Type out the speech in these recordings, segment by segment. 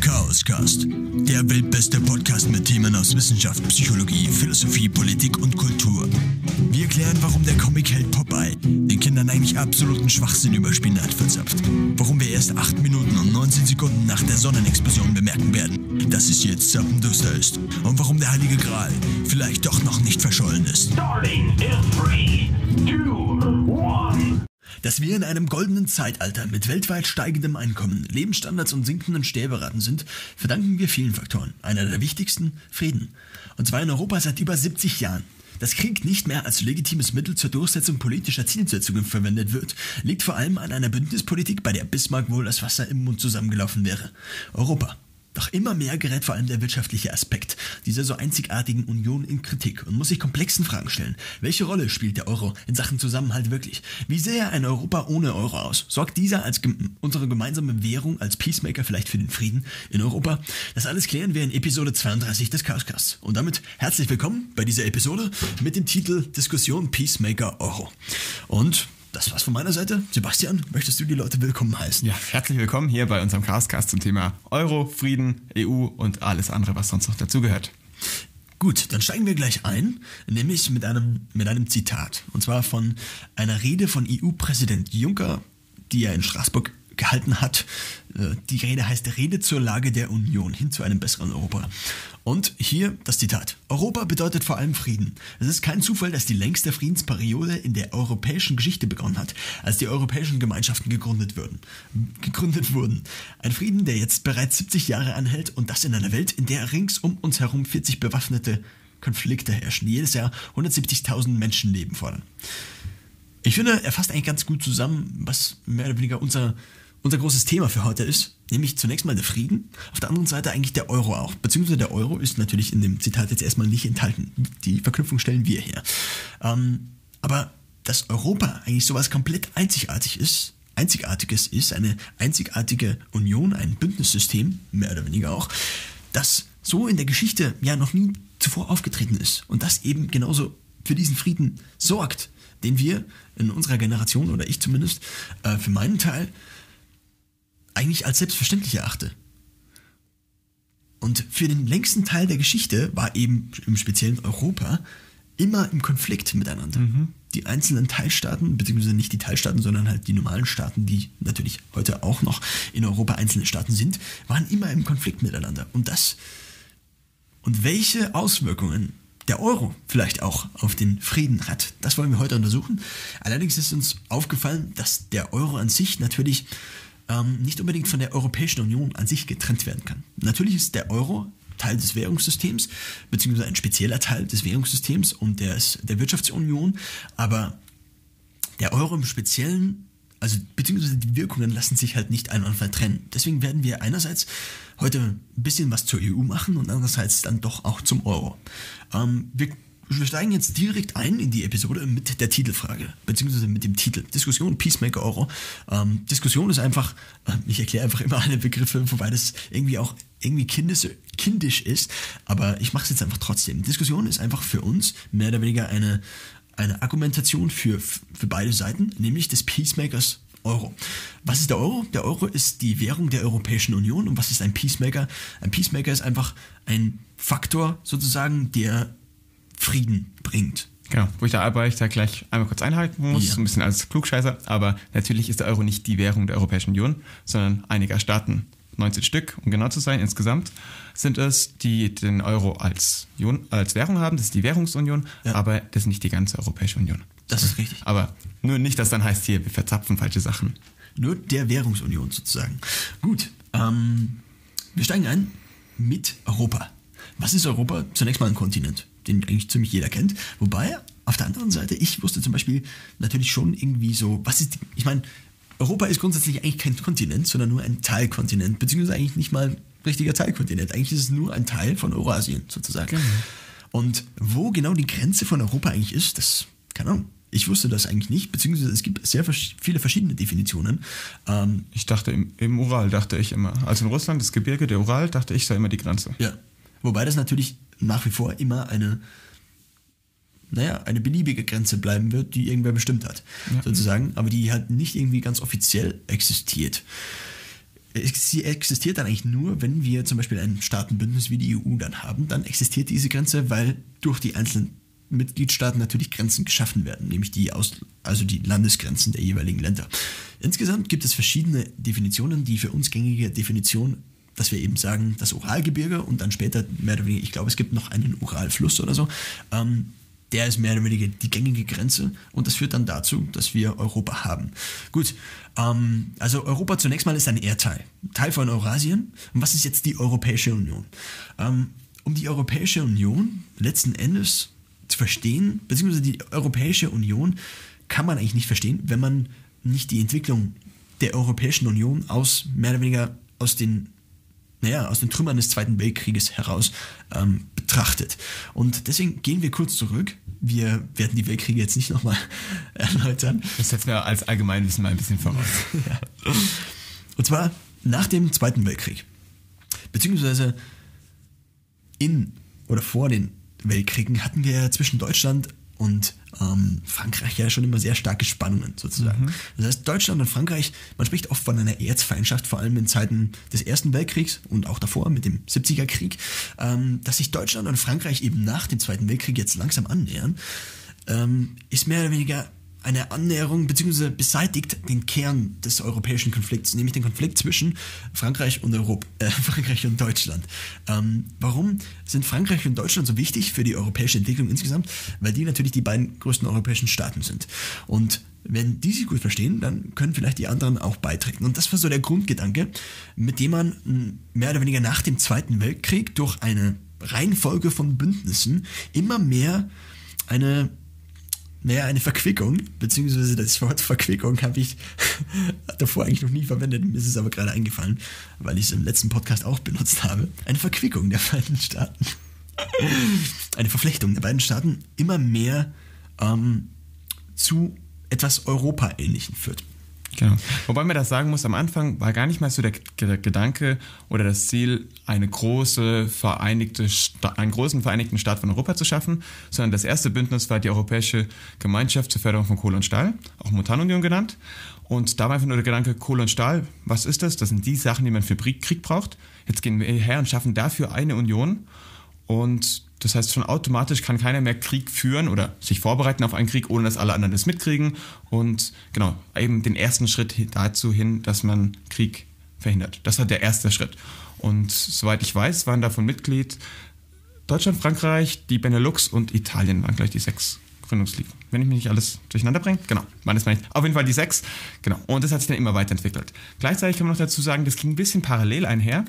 Chaoscast, der weltbeste Podcast mit Themen aus Wissenschaft, Psychologie, Philosophie, Politik und Kultur. Wir erklären, warum der Comic-Held Popeye den Kindern eigentlich absoluten Schwachsinn über Spinat verzapft. Warum wir erst 8 Minuten und 19 Sekunden nach der Sonnenexplosion bemerken werden, dass es jetzt zappenduster ist. Und warum der Heilige Gral vielleicht doch noch nicht verschollen ist. Starting in 3, 2, 1. Dass wir in einem goldenen Zeitalter mit weltweit steigendem Einkommen, Lebensstandards und sinkenden Sterberaten sind, verdanken wir vielen Faktoren. Einer der wichtigsten, Frieden. Und zwar in Europa seit über 70 Jahren. Dass Krieg nicht mehr als legitimes Mittel zur Durchsetzung politischer Zielsetzungen verwendet wird, liegt vor allem an einer Bündnispolitik, bei der Bismarck wohl das Wasser im Mund zusammengelaufen wäre. Europa. Doch immer mehr gerät vor allem der wirtschaftliche Aspekt dieser so einzigartigen Union in Kritik und muss sich komplexen Fragen stellen. Welche Rolle spielt der Euro in Sachen Zusammenhalt wirklich? Wie sähe ein Europa ohne Euro aus? Sorgt dieser als gem unsere gemeinsame Währung als Peacemaker vielleicht für den Frieden in Europa? Das alles klären wir in Episode 32 des Chaoscasts. Und damit herzlich willkommen bei dieser Episode mit dem Titel Diskussion Peacemaker Euro. Und das war's von meiner Seite. Sebastian, möchtest du die Leute willkommen heißen? Ja, herzlich willkommen hier bei unserem Castcast zum Thema Euro, Frieden, EU und alles andere, was sonst noch dazugehört. Gut, dann steigen wir gleich ein, nämlich mit einem, mit einem Zitat. Und zwar von einer Rede von EU-Präsident Juncker, die er in Straßburg gehalten hat. Äh, Die Rede heißt Rede zur Lage der Union hin zu einem besseren Europa. Und hier das Zitat. Europa bedeutet vor allem Frieden. Es ist kein Zufall, dass die längste Friedensperiode in der europäischen Geschichte begonnen hat, als die europäischen Gemeinschaften gegründet wurden. Gegründet wurden. Ein Frieden, der jetzt bereits 70 Jahre anhält und das in einer Welt, in der rings um uns herum 40 bewaffnete Konflikte herrschen, jedes Jahr 170.000 Menschenleben fordern. Ich finde, er fasst eigentlich ganz gut zusammen, was mehr oder weniger unser, unser großes Thema für heute ist. Nämlich zunächst mal der Frieden, auf der anderen Seite eigentlich der Euro auch. Beziehungsweise der Euro ist natürlich in dem Zitat jetzt erstmal nicht enthalten. Die Verknüpfung stellen wir her. Ähm, aber dass Europa eigentlich sowas komplett einzigartig ist, einzigartiges ist, eine einzigartige Union, ein Bündnissystem, mehr oder weniger auch, das so in der Geschichte ja noch nie zuvor aufgetreten ist und das eben genauso für diesen Frieden sorgt, den wir in unserer Generation oder ich zumindest äh, für meinen Teil eigentlich als selbstverständlich erachte. Und für den längsten Teil der Geschichte war eben im speziellen Europa immer im Konflikt miteinander. Die einzelnen Teilstaaten, beziehungsweise nicht die Teilstaaten, sondern halt die normalen Staaten, die natürlich heute auch noch in Europa einzelne Staaten sind, waren immer im Konflikt miteinander. Und das und welche Auswirkungen der Euro vielleicht auch auf den Frieden hat, das wollen wir heute untersuchen. Allerdings ist uns aufgefallen, dass der Euro an sich natürlich ähm, nicht unbedingt von der Europäischen Union an sich getrennt werden kann. Natürlich ist der Euro Teil des Währungssystems, beziehungsweise ein spezieller Teil des Währungssystems und des, der Wirtschaftsunion, aber der Euro im Speziellen, also beziehungsweise die Wirkungen lassen sich halt nicht einander trennen. Deswegen werden wir einerseits heute ein bisschen was zur EU machen und andererseits dann doch auch zum Euro. Ähm, wir, wir steigen jetzt direkt ein in die Episode mit der Titelfrage, beziehungsweise mit dem Titel Diskussion Peacemaker Euro. Ähm, Diskussion ist einfach, äh, ich erkläre einfach immer alle Begriffe, wobei das irgendwie auch irgendwie kindisch, kindisch ist, aber ich mache es jetzt einfach trotzdem. Diskussion ist einfach für uns mehr oder weniger eine, eine Argumentation für, für beide Seiten, nämlich des Peacemakers Euro. Was ist der Euro? Der Euro ist die Währung der Europäischen Union. Und was ist ein Peacemaker? Ein Peacemaker ist einfach ein Faktor sozusagen, der Frieden bringt. Genau, wo ich da aber ich da gleich einmal kurz einhalten muss, Ja. so ein bisschen als Klugscheißer, aber natürlich ist der Euro nicht die Währung der Europäischen Union, sondern einiger Staaten. 19 Stück, um genau zu sein, insgesamt sind es, die den Euro als, Union, als Währung haben. Das ist die Währungsunion, Ja. aber das ist nicht die ganze Europäische Union. Das ist richtig. Aber nur nicht, dass dann heißt hier, wir verzapfen falsche Sachen. Nur der Währungsunion sozusagen. Gut, ähm, wir steigen ein mit Europa. Was ist Europa? Zunächst mal ein Kontinent, den eigentlich ziemlich jeder kennt. Wobei, auf der anderen Seite, ich wusste zum Beispiel natürlich schon irgendwie so, was ist, ich meine, Europa ist grundsätzlich eigentlich kein Kontinent, sondern nur ein Teilkontinent, beziehungsweise eigentlich nicht mal ein richtiger Teilkontinent. Eigentlich ist es nur ein Teil von Eurasien sozusagen. Und wo genau die Grenze von Europa eigentlich ist, das, keine Ahnung. Ich wusste das eigentlich nicht, beziehungsweise es gibt sehr viele verschiedene Definitionen. Ähm, Ich dachte, im, im Ural dachte ich immer. Also in Russland, das Gebirge, der Ural, dachte ich, sei immer die Grenze. ja. Wobei das natürlich nach wie vor immer eine, naja, eine beliebige Grenze bleiben wird, die irgendwer bestimmt hat, sozusagen, aber die halt nicht irgendwie ganz offiziell existiert. sie existiert dann eigentlich nur, wenn wir zum Beispiel ein Staatenbündnis wie die EU dann haben, dann existiert diese Grenze, weil durch die einzelnen Mitgliedstaaten natürlich Grenzen geschaffen werden, nämlich die aus, also die Landesgrenzen der jeweiligen Länder. Insgesamt gibt es verschiedene Definitionen, die für uns gängige Definition, dass wir eben sagen, das Uralgebirge und dann später mehr oder weniger, ich glaube, es gibt noch einen Uralfluss oder so, ähm, der ist mehr oder weniger die gängige Grenze und das führt dann dazu, dass wir Europa haben. Gut, ähm, also Europa zunächst mal ist ein Erdteil, Teil von Eurasien. Und was ist jetzt die Europäische Union? Ähm, um die Europäische Union letzten Endes zu verstehen, beziehungsweise die Europäische Union kann man eigentlich nicht verstehen, wenn man nicht die Entwicklung der Europäischen Union aus mehr oder weniger aus den naja, aus den Trümmern des Zweiten Weltkrieges heraus ähm, betrachtet. Und deswegen gehen wir kurz zurück. Wir werden die Weltkriege jetzt nicht nochmal erläutern. Das setzen wir als Allgemeinwissen mal ein bisschen voraus. Ja. Und zwar nach dem Zweiten Weltkrieg. Beziehungsweise in oder vor den Weltkriegen hatten wir zwischen Deutschland und ähm, Frankreich ja schon immer sehr starke Spannungen sozusagen. Das heißt, Deutschland und Frankreich, man spricht oft von einer Erzfeindschaft, vor allem in Zeiten des Ersten Weltkriegs und auch davor mit dem 70er Krieg, ähm, dass sich Deutschland und Frankreich eben nach dem Zweiten Weltkrieg jetzt langsam annähern, ähm, ist mehr oder weniger eine Annäherung bzw. beseitigt den Kern des europäischen Konflikts, nämlich den Konflikt zwischen Frankreich und Europa, äh, Frankreich und Deutschland. Ähm, warum sind Frankreich und Deutschland so wichtig für die europäische Entwicklung insgesamt? Weil die natürlich die beiden größten europäischen Staaten sind. Und wenn die sich gut verstehen, dann können vielleicht die anderen auch beitreten. Und das war so der Grundgedanke, mit dem man mh, mehr oder weniger nach dem Zweiten Weltkrieg durch eine Reihenfolge von Bündnissen immer mehr eine naja, eine Verquickung, beziehungsweise das Wort Verquickung habe ich davor eigentlich noch nie verwendet, mir ist es aber gerade eingefallen, weil ich es im letzten Podcast auch benutzt habe. Eine Verquickung der beiden Staaten. Eine Verflechtung der beiden Staaten immer mehr ähm, zu etwas Europa-ähnlichen führt. Genau. Wobei man das sagen muss, am Anfang war gar nicht mal so der, der Gedanke oder das Ziel, eine große vereinigte einen großen vereinigten Staat von Europa zu schaffen, sondern das erste Bündnis war die Europäische Gemeinschaft zur Förderung von Kohle und Stahl, auch Montanunion genannt. Und da war einfach nur der Gedanke, Kohle und Stahl, was ist das? Das sind die Sachen, die man für Krieg braucht. Jetzt gehen wir her und schaffen dafür eine Union. Und das heißt, schon automatisch kann keiner mehr Krieg führen oder sich vorbereiten auf einen Krieg, ohne dass alle anderen das mitkriegen. Und genau, eben den ersten Schritt dazu hin, dass man Krieg verhindert. Das war der erste Schritt. Und soweit ich weiß, waren davon Mitglied Deutschland, Frankreich, die Benelux und Italien waren gleich die sechs Gründungsligen. Wenn ich mich nicht alles durcheinander bringe. Genau, das meine ich. Auf jeden Fall die sechs. Genau. Und das hat sich dann immer weiterentwickelt. Gleichzeitig kann man noch dazu sagen, das ging ein bisschen parallel einher.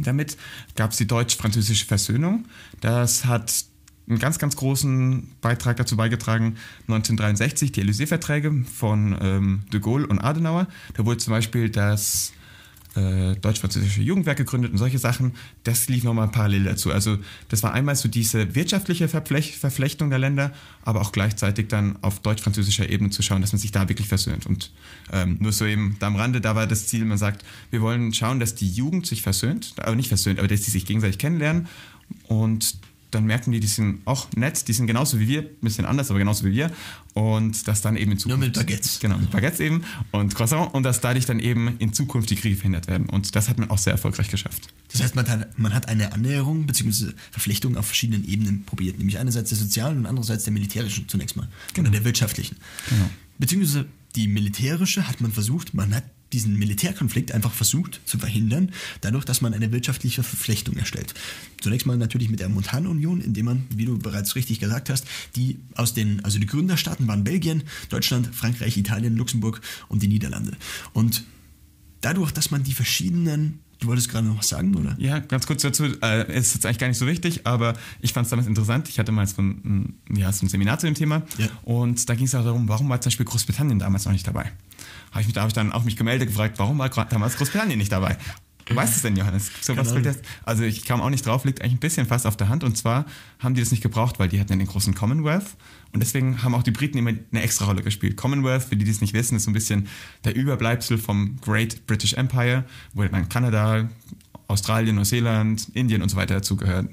Damit gab es die deutsch-französische Versöhnung. Das hat einen ganz, ganz großen Beitrag dazu beigetragen, 1963 die Élysée-Verträge von ähm, de Gaulle und Adenauer. Da wurde zum Beispiel das äh, deutsch-französische Jugendwerk gegründet und solche Sachen. Das lief nochmal parallel dazu. Also das war einmal so diese wirtschaftliche Verflech Verflechtung der Länder, aber auch gleichzeitig dann auf deutsch-französischer Ebene zu schauen, dass man sich da wirklich versöhnt. Und ähm, nur so eben da am Rande, da war das Ziel, man sagt, wir wollen schauen, dass die Jugend sich versöhnt, aber nicht versöhnt, aber dass die sich gegenseitig kennenlernen und dann merken die, die sind auch nett, die sind genauso wie wir, ein bisschen anders, aber genauso wie wir. Und dass dann eben in Zukunft. Nur mit Baguettes. Genau, mit Baguettes eben und Croissant. Und dass dadurch dann eben in Zukunft die Kriege verhindert werden. Und das hat man auch sehr erfolgreich geschafft. Das heißt, man hat, man hat eine Annäherung bzw. Verflechtung auf verschiedenen Ebenen probiert, nämlich einerseits der sozialen und andererseits der militärischen zunächst mal. Oder der wirtschaftlichen. Genau. Beziehungsweise die militärische hat man versucht, man hat diesen Militärkonflikt einfach versucht zu verhindern, dadurch, dass man eine wirtschaftliche Verflechtung erstellt. Zunächst mal natürlich mit der Montanunion, indem man, wie du bereits richtig gesagt hast, die aus den, also die Gründerstaaten waren Belgien, Deutschland, Frankreich, Italien, Luxemburg und die Niederlande. Und dadurch, dass man die verschiedenen Du wolltest gerade noch was sagen, oder? Ja, ganz kurz dazu. Äh, ist jetzt eigentlich gar nicht so wichtig, aber ich fand es damals interessant. Ich hatte mal so ein, ja, so ein Seminar zu dem Thema. Ja. Und da ging es auch darum, warum war zum Beispiel Großbritannien damals noch nicht dabei? Hab ich mich, da habe ich dann auch mich gemeldet, gefragt, warum war damals Großbritannien nicht dabei? Du weißt es denn, Johannes? So was Keine fällt jetzt? Also ich kam auch nicht drauf, liegt eigentlich ein bisschen fast auf der Hand. Und zwar haben die das nicht gebraucht, weil die hatten ja den großen Commonwealth. Und deswegen haben auch die Briten immer eine extra Rolle gespielt. Commonwealth, für die, die es nicht wissen, ist so ein bisschen der Überbleibsel vom Great British Empire, wo dann Kanada, Australien, Neuseeland, Indien und so weiter dazugehören.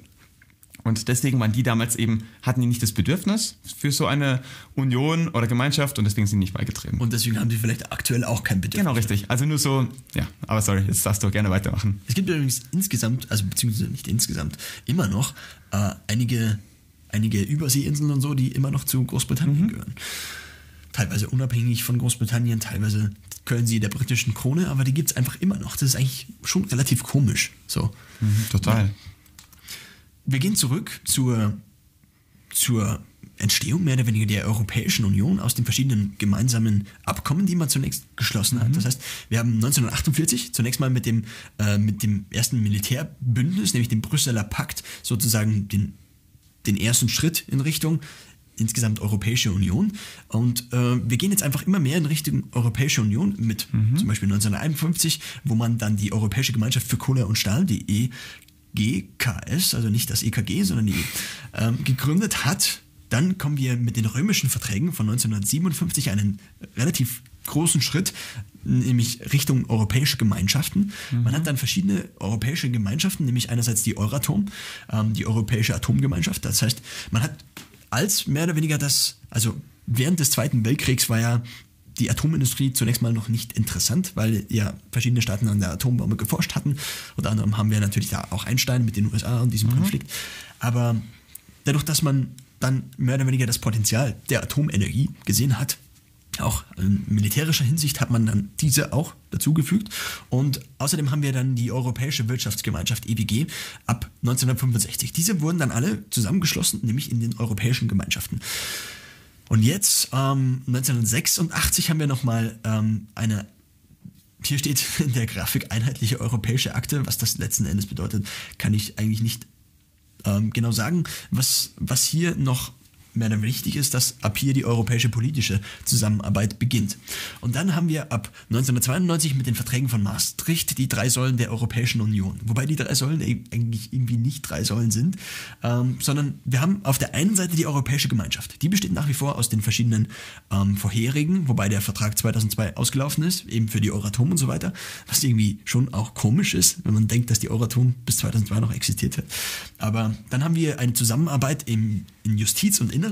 Und deswegen waren die damals eben, hatten die nicht das Bedürfnis für so eine Union oder Gemeinschaft und deswegen sind die nicht beigetreten. Und deswegen haben sie vielleicht aktuell auch kein Bedürfnis. genau, richtig. Also nur so, ja, aber sorry, jetzt darfst du gerne weitermachen. Es gibt übrigens insgesamt, also beziehungsweise nicht insgesamt, immer noch äh, einige, einige Überseeinseln und so, die immer noch zu Großbritannien gehören. Teilweise unabhängig von Großbritannien, teilweise gehören sie der britischen Krone, aber die gibt es einfach immer noch. Das ist eigentlich schon relativ komisch. So. Total. Wir gehen zurück zur, zur Entstehung mehr oder weniger der Europäischen Union aus den verschiedenen gemeinsamen Abkommen, die man zunächst geschlossen hat. Das heißt, wir haben 1948 zunächst mal mit dem, äh, mit dem ersten Militärbündnis, nämlich dem Brüsseler Pakt, sozusagen den, den ersten Schritt in Richtung insgesamt Europäische Union. Und äh, wir gehen jetzt einfach immer mehr in Richtung Europäische Union mit zum Beispiel 1951, wo man dann die Europäische Gemeinschaft für Kohle und Stahl, die EGKS, also nicht das EKG, sondern die ähm, gegründet hat. Dann kommen wir mit den römischen Verträgen von 1957 einen relativ großen Schritt, nämlich Richtung europäische Gemeinschaften. Man hat dann verschiedene europäische Gemeinschaften, nämlich einerseits die Euratom, ähm, die Europäische Atomgemeinschaft. Das heißt, man hat als mehr oder weniger das, also während des Zweiten Weltkriegs war ja die Atomindustrie zunächst mal noch nicht interessant, weil ja verschiedene Staaten an der Atombombe geforscht hatten. Unter anderem haben wir natürlich da auch Einstein mit den USA und diesem Konflikt. Aber dadurch, dass man dann mehr oder weniger das Potenzial der Atomenergie gesehen hat, auch in militärischer Hinsicht hat man dann diese auch dazugefügt. Und außerdem haben wir dann die Europäische Wirtschaftsgemeinschaft EWG ab 1965. Diese wurden dann alle zusammengeschlossen, nämlich in den europäischen Gemeinschaften. Und jetzt, ähm, 1986, haben wir nochmal ähm, eine, hier steht in der Grafik einheitliche europäische Akte. Was das letzten Endes bedeutet, kann ich eigentlich nicht ähm, genau sagen. Was, was hier noch mehr weniger wichtig ist, dass ab hier die europäische politische Zusammenarbeit beginnt. Und dann haben wir ab 1992 mit den Verträgen von Maastricht die drei Säulen der Europäischen Union. Wobei die drei Säulen e- eigentlich irgendwie nicht drei Säulen sind, ähm, sondern wir haben auf der einen Seite die Europäische Gemeinschaft. Die besteht nach wie vor aus den verschiedenen ähm, vorherigen, wobei der Vertrag 2002 ausgelaufen ist, eben für die Euratom und so weiter, was irgendwie schon auch komisch ist, wenn man denkt, dass die Euratom bis 2002 noch existiert hat. Aber dann haben wir eine Zusammenarbeit im, in Justiz und Inneres,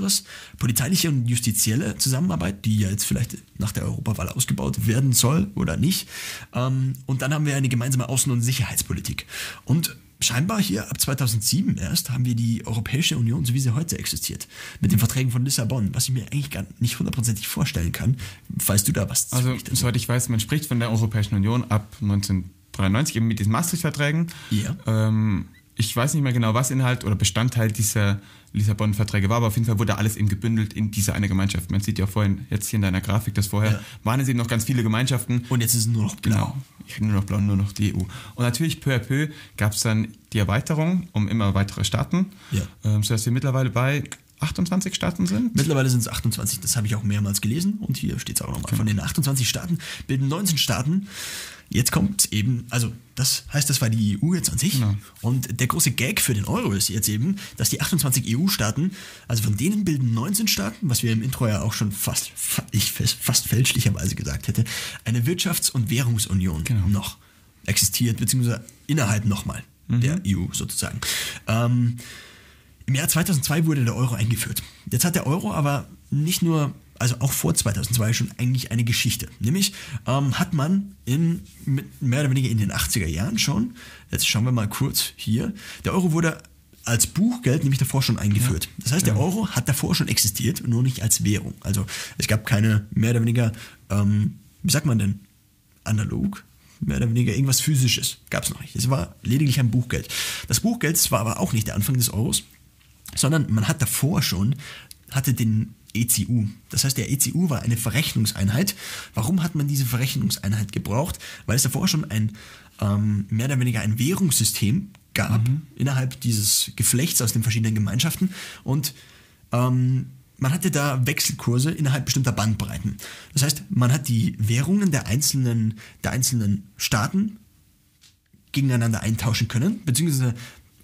polizeiliche und justizielle Zusammenarbeit, die ja jetzt vielleicht nach der Europawahl ausgebaut werden soll oder nicht. Ähm, und dann haben wir eine gemeinsame Außen- und Sicherheitspolitik. Und scheinbar hier ab 2007 erst haben wir die Europäische Union, so wie sie heute existiert, mit den Verträgen von Lissabon, was ich mir eigentlich gar nicht hundertprozentig vorstellen kann. Weißt du da was? Also, soweit ich weiß, man spricht von der Europäischen Union ab 1993 eben mit diesen Maastricht-Verträgen. Ja. Ähm, ich weiß nicht mehr genau, was Inhalt oder Bestandteil dieser Lissabon-Verträge war, aber auf jeden Fall wurde alles eben gebündelt in diese eine Gemeinschaft. Man sieht ja vorhin jetzt hier in deiner Grafik, dass vorher Ja. waren es eben noch ganz viele Gemeinschaften. Und jetzt ist es nur noch blau. Genau. Ich nur noch blau, nur noch die EU. Und natürlich peu à peu gab es dann die Erweiterung um immer weitere Staaten, Ja. ähm, sodass wir mittlerweile bei 28 Staaten sind. Mittlerweile sind es 28, das habe ich auch mehrmals gelesen und hier steht es auch nochmal. Von den 28 Staaten bilden 19 Staaten. Jetzt kommt eben, also das heißt, das war die EU jetzt an sich. Genau. Und der große Gag für den Euro ist jetzt eben, dass die 28 EU-Staaten, also von denen bilden 19 Staaten, was wir im Intro ja auch schon fast, fa- ich fast, fälschlicherweise gesagt hätte, eine Wirtschafts- und Währungsunion noch existiert, beziehungsweise innerhalb nochmal der EU sozusagen. Ähm, im Jahr 2002 wurde der Euro eingeführt. Jetzt hat der Euro aber nicht nur, also auch vor 2002 schon eigentlich eine Geschichte. Nämlich ähm, hat man in, mehr oder weniger in den 80er Jahren schon, jetzt schauen wir mal kurz hier, der Euro wurde als Buchgeld nämlich davor schon eingeführt. Das heißt, der Euro hat davor schon existiert, nur nicht als Währung. Also es gab keine mehr oder weniger, ähm, wie sagt man denn, analog, mehr oder weniger irgendwas physisches gab es noch nicht. Es war lediglich ein Buchgeld. Das Buchgeld war aber auch nicht der Anfang des Euros, sondern man hat davor schon, hatte den ECU. Das heißt, der ECU war eine Verrechnungseinheit. Warum hat man diese Verrechnungseinheit gebraucht? Weil es davor schon ein ähm, mehr oder weniger ein Währungssystem gab innerhalb dieses Geflechts aus den verschiedenen Gemeinschaften und ähm, man hatte da Wechselkurse innerhalb bestimmter Bandbreiten. Das heißt, man hat die Währungen der einzelnen, der einzelnen Staaten gegeneinander eintauschen können, beziehungsweise,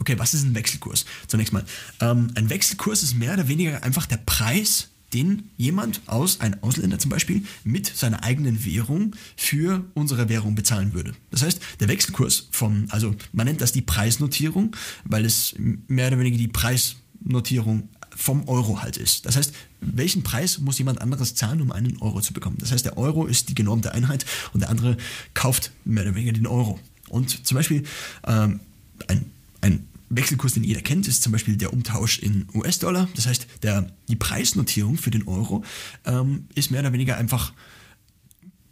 okay, was ist ein Wechselkurs? Zunächst mal, ähm, ein Wechselkurs ist mehr oder weniger einfach der Preis, den jemand aus, ein Ausländer zum Beispiel, mit seiner eigenen Währung für unsere Währung bezahlen würde. Das heißt, der Wechselkurs vom, also man nennt das die Preisnotierung, weil es mehr oder weniger die Preisnotierung vom Euro halt ist. Das heißt, welchen Preis muss jemand anderes zahlen, um einen Euro zu bekommen? Das heißt, der Euro ist die genormte Einheit und der andere kauft mehr oder weniger den Euro. Und zum Beispiel ähm, ein, ein Wechselkurs, den jeder kennt, ist zum Beispiel der Umtausch in US-Dollar. Das heißt, der, die Preisnotierung für den Euro ähm, ist mehr oder weniger einfach,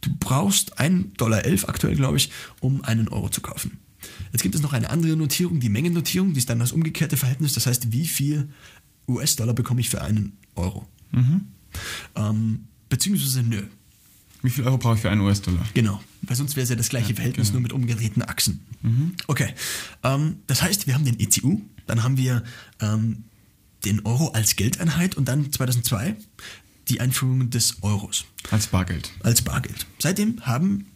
du brauchst 1,11 Dollar aktuell, glaube ich, um einen Euro zu kaufen. Jetzt gibt es noch eine andere Notierung, die Mengennotierung, die ist dann das umgekehrte Verhältnis. Das heißt, wie viel US-Dollar bekomme ich für einen Euro? Ähm, beziehungsweise nö. Wie viel Euro brauche ich für einen US-Dollar? Genau, weil sonst wäre es ja das gleiche Verhältnis, genau. nur mit umgedrehten Achsen. Okay, ähm, das heißt, wir haben den ECU, dann haben wir ähm, den Euro als Geldeinheit und dann 2002 die Einführung des Euros Als Bargeld. als Bargeld. Seitdem haben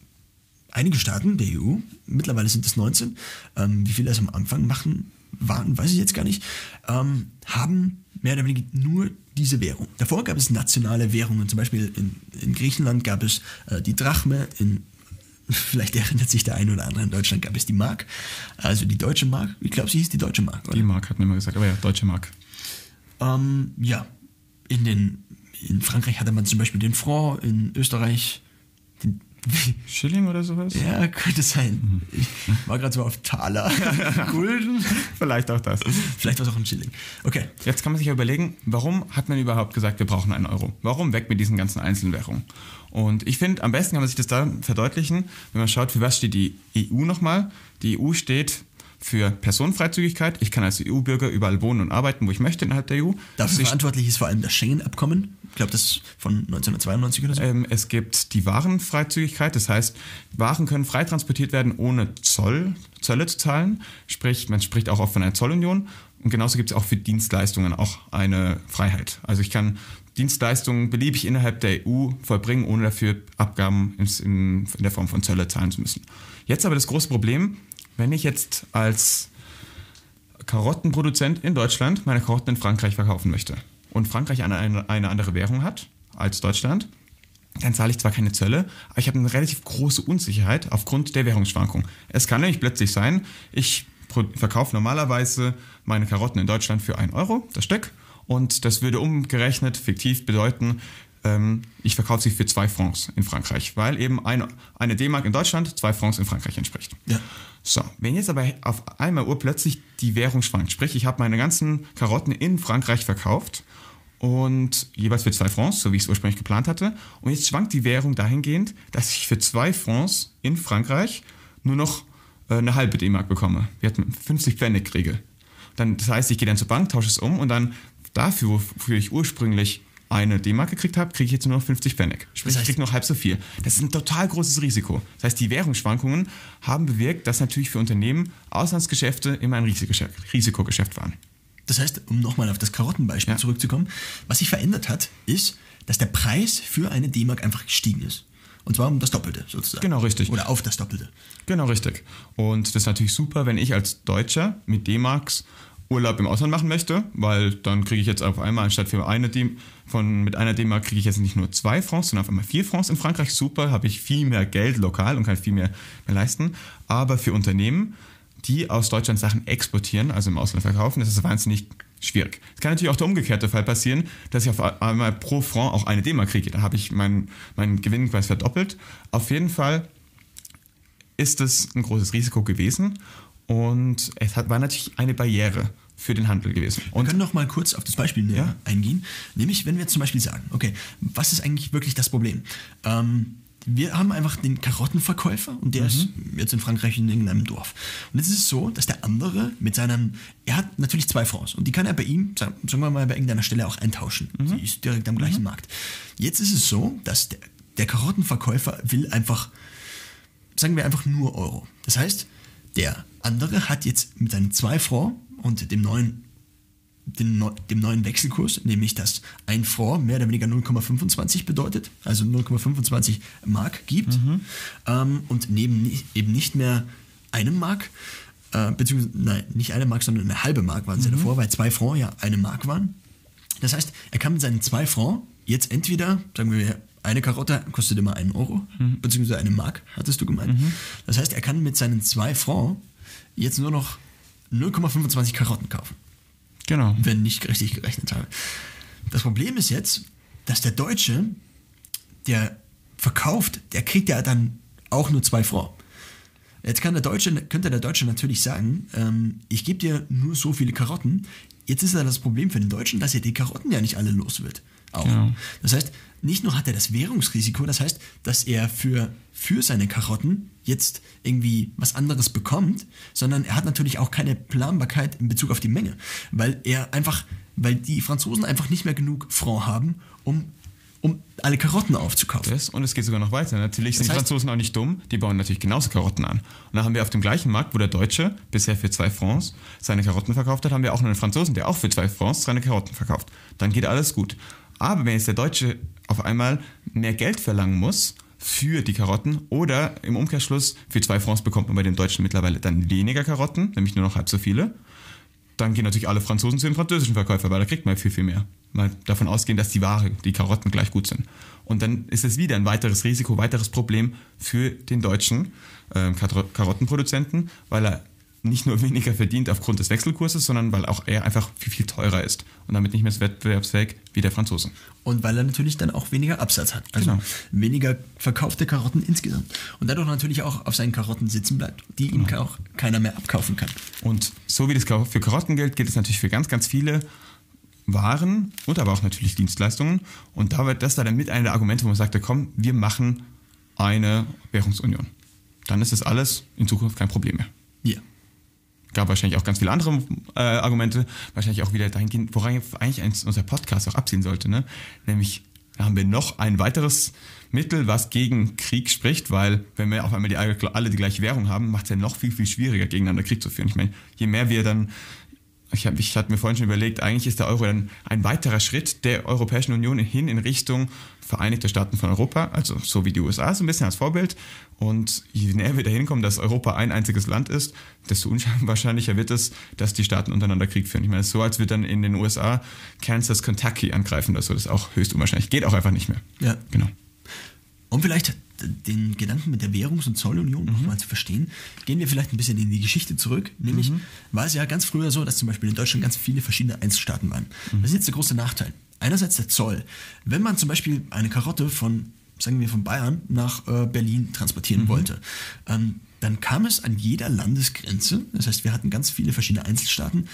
einige Staaten der EU, mittlerweile sind es 19, ähm, wie viele es am Anfang machen waren, weiß ich jetzt gar nicht, ähm, haben mehr oder weniger nur diese Währung. Davor gab es nationale Währungen, zum Beispiel in, in Griechenland gab es äh, die Drachme, in Vielleicht erinnert sich der eine oder andere. In Deutschland gab es die Mark, also die deutsche Mark. Ich glaube, sie hieß die deutsche Mark. Oder? Die Mark hat mir immer gesagt, aber ja, deutsche Mark. Ähm, ja, in, den, in Frankreich hatte man zum Beispiel den Franc, in Österreich den, Schilling oder sowas? ja, könnte sein. Ich war gerade so auf Taler, Gulden, Vielleicht auch das. vielleicht war es auch ein Schilling. Okay, Jetzt kann man sich ja überlegen, warum hat man überhaupt gesagt, wir brauchen einen Euro? Warum weg mit diesen ganzen Einzelwährungen? Und ich finde, am besten kann man sich das da verdeutlichen, wenn man schaut, für was steht die EU nochmal. Die EU steht für Personenfreizügigkeit. Ich kann als EU-Bürger überall wohnen und arbeiten, wo ich möchte innerhalb der EU. dafür Ich- verantwortlich ist vor allem das Schengen-Abkommen. Ich glaube, das ist von 1992 oder so. Ähm, es gibt die Warenfreizügigkeit, das heißt, Waren können frei transportiert werden, ohne Zoll, Zölle zu zahlen. Sprich, man spricht auch oft von einer Zollunion. Und genauso gibt es auch für Dienstleistungen auch eine Freiheit. Also ich kann Dienstleistungen beliebig innerhalb der EU vollbringen, ohne dafür Abgaben in, der Form von Zölle zahlen zu müssen. Jetzt aber das große Problem, wenn ich jetzt als Karottenproduzent in Deutschland meine Karotten in Frankreich verkaufen möchte und Frankreich eine, eine, andere Währung hat als Deutschland, dann zahle ich zwar keine Zölle, aber ich habe eine relativ große Unsicherheit aufgrund der Währungsschwankung. Es kann nämlich plötzlich sein, ich verkaufe normalerweise meine Karotten in Deutschland für 1 Euro das Stück und das würde umgerechnet fiktiv bedeuten, ähm, ich verkaufe sie für 2 Francs in Frankreich, weil eben eine, eine D-Mark in Deutschland 2 Francs in Frankreich entspricht. Ja. So, wenn jetzt aber auf einmal urplötzlich die Währung schwankt, sprich ich habe meine ganzen Karotten in Frankreich verkauft und jeweils für zwei Francs, so wie ich es ursprünglich geplant hatte. Und jetzt schwankt die Währung dahingehend, dass ich für zwei Francs in Frankreich nur noch äh, eine halbe D-Mark bekomme. Wir hatten 50 Pfennig kriege. Dann, das heißt, ich gehe dann zur Bank, tausche es um und dann dafür, wofür ich ursprünglich eine D-Mark gekriegt habe, kriege ich jetzt nur noch 50 Pfennig. Sprich, Das heißt- ich kriege noch halb so viel. Das ist ein total großes Risiko. Das heißt, die Währungsschwankungen haben bewirkt, dass natürlich für Unternehmen Auslandsgeschäfte immer ein Risikogeschäft, waren. Das heißt, um nochmal auf das Karottenbeispiel Ja. zurückzukommen, was sich verändert hat, ist, dass der Preis für eine D-Mark einfach gestiegen ist. Und zwar um das Doppelte sozusagen. Genau, richtig. Oder auf das Doppelte. Genau, richtig. Und das ist natürlich super, wenn ich als Deutscher mit D-Marks Urlaub im Ausland machen möchte, weil dann kriege ich jetzt auf einmal anstatt für eine D von mit einer D-Mark kriege ich jetzt nicht nur zwei Francs, sondern auf einmal vier Francs in Frankreich. Super, habe ich viel mehr Geld lokal und kann viel mehr, mehr leisten. Aber für Unternehmen, die aus Deutschland Sachen exportieren, also im Ausland verkaufen, das ist wahnsinnig schwierig. Es kann natürlich auch der umgekehrte Fall passieren, dass ich auf einmal pro Franc auch eine D-Mark kriege. Dann habe ich meinen meinen Gewinn quasi verdoppelt. Auf jeden Fall ist es ein großes Risiko gewesen und es hat, war natürlich eine Barriere für den Handel gewesen. Wir Und können noch mal kurz auf das Beispiel Ja. eingehen. Nämlich, wenn wir jetzt zum Beispiel sagen, okay, was ist eigentlich wirklich das Problem? Ähm, wir haben einfach den Karottenverkäufer und der ist jetzt in Frankreich in irgendeinem Dorf. Und jetzt ist es so, dass der andere mit seinem, er hat natürlich zwei Fonds und die kann er bei ihm, sagen wir mal, bei irgendeiner Stelle auch eintauschen. Die ist direkt am gleichen Markt. Jetzt ist es so, dass der, der Karottenverkäufer will einfach sagen wir einfach nur Euro. Das heißt, der andere hat jetzt mit seinen zwei Francs und dem neuen, dem, dem neuen Wechselkurs, nämlich dass ein Franc mehr oder weniger 0,25 bedeutet, also 0,25 Mark gibt ähm, und neben eben nicht mehr einem Mark, äh, beziehungsweise nein, nicht eine Mark, sondern eine halbe Mark waren sie davor, weil zwei Francs ja eine Mark waren. Das heißt, er kann mit seinen zwei Francs jetzt entweder, sagen wir, eine Karotte kostet immer einen Euro, beziehungsweise eine Mark, hattest du gemeint. Das heißt, er kann mit seinen zwei Francs jetzt nur noch 0,25 Karotten kaufen Genau. wenn nicht richtig gerechnet habe. Das Problem ist jetzt, dass der Deutsche, der verkauft, der kriegt ja dann auch nur zwei Francs. Jetzt kann der Deutsche, könnte der Deutsche natürlich sagen, ähm, ich gebe dir nur so viele Karotten. Jetzt ist ja das Problem für den Deutschen, dass er die Karotten ja nicht alle los wird. Auch. Genau. Das heißt, nicht nur hat er das Währungsrisiko, das heißt, dass er für, für seine Karotten jetzt irgendwie was anderes bekommt, sondern er hat natürlich auch keine Planbarkeit in Bezug auf die Menge, weil er einfach, weil die Franzosen einfach nicht mehr genug Franc haben, um, um alle Karotten aufzukaufen. Das, und es geht sogar noch weiter. Natürlich sind die Franzosen auch nicht dumm, die bauen natürlich genauso Karotten an. Und dann haben wir auf dem gleichen Markt, wo der Deutsche bisher für zwei Francs seine Karotten verkauft hat, haben wir auch noch einen Franzosen, der auch für zwei Francs seine Karotten verkauft. Dann geht alles gut. Aber wenn jetzt der Deutsche auf einmal mehr Geld verlangen muss für die Karotten oder im Umkehrschluss für zwei Francs bekommt man bei den Deutschen mittlerweile dann weniger Karotten, nämlich nur noch halb so viele, dann gehen natürlich alle Franzosen zu den französischen Verkäufer, weil da kriegt man viel, viel mehr. Mal davon ausgehen, dass die Ware, die Karotten gleich gut sind. Und dann ist es wieder ein weiteres Risiko, weiteres Problem für den deutschen Karo- Karottenproduzenten, weil er nicht nur weniger verdient aufgrund des Wechselkurses, sondern weil auch er einfach viel, viel teurer ist und damit nicht mehr so wettbewerbsfähig wie der Franzose. Und weil er natürlich dann auch weniger Absatz hat. Also Genau. weniger verkaufte Karotten insgesamt. Und dadurch natürlich auch auf seinen Karotten sitzen bleibt, die ihm auch keiner mehr abkaufen kann. Und so wie das für Karotten gilt, gilt es natürlich für ganz, ganz viele Waren und aber auch natürlich Dienstleistungen. Und da wird das dann mit einer der Argumente, wo man sagte, komm, wir machen eine Währungsunion. Dann ist das alles in Zukunft kein Problem mehr. Ja. Gab wahrscheinlich auch ganz viele andere äh, Argumente, wahrscheinlich auch wieder dahingehend, woran eigentlich unser Podcast auch abziehen sollte, ne? Nämlich da haben wir noch ein weiteres Mittel, was gegen Krieg spricht, weil wenn wir auf einmal die, alle die gleiche Währung haben, macht es ja noch viel, viel schwieriger, gegeneinander Krieg zu führen. Ich meine, je mehr wir dann, ich, hab, ich hatte mir vorhin schon überlegt, eigentlich ist der Euro dann ein weiterer Schritt der Europäischen Union hin in Richtung Vereinigte Staaten von Europa, also so wie die USA, so ein bisschen als Vorbild. Und je näher wir dahin kommen, dass Europa ein einziges Land ist, desto unwahrscheinlicher wird es, dass die Staaten untereinander Krieg führen. Ich meine, es ist so, als wir dann in den USA Kansas, Kentucky angreifen oder so. Das ist auch höchst unwahrscheinlich. Geht auch einfach nicht mehr. Ja. Genau. Um vielleicht den Gedanken mit der Währungs- und Zollunion Mhm. nochmal zu verstehen, gehen wir vielleicht ein bisschen in die Geschichte zurück. Nämlich Mhm. war es ja ganz früher so, dass zum Beispiel in Deutschland ganz viele verschiedene Einzelstaaten waren. Mhm. Das ist jetzt der große Nachteil. Einerseits der Zoll. Wenn man zum Beispiel eine Karotte von, sagen wir, von Bayern nach äh, Berlin transportieren Mhm. wollte, ähm, dann kam es an jeder Landesgrenze, das heißt, wir hatten ganz viele verschiedene Einzelstaaten,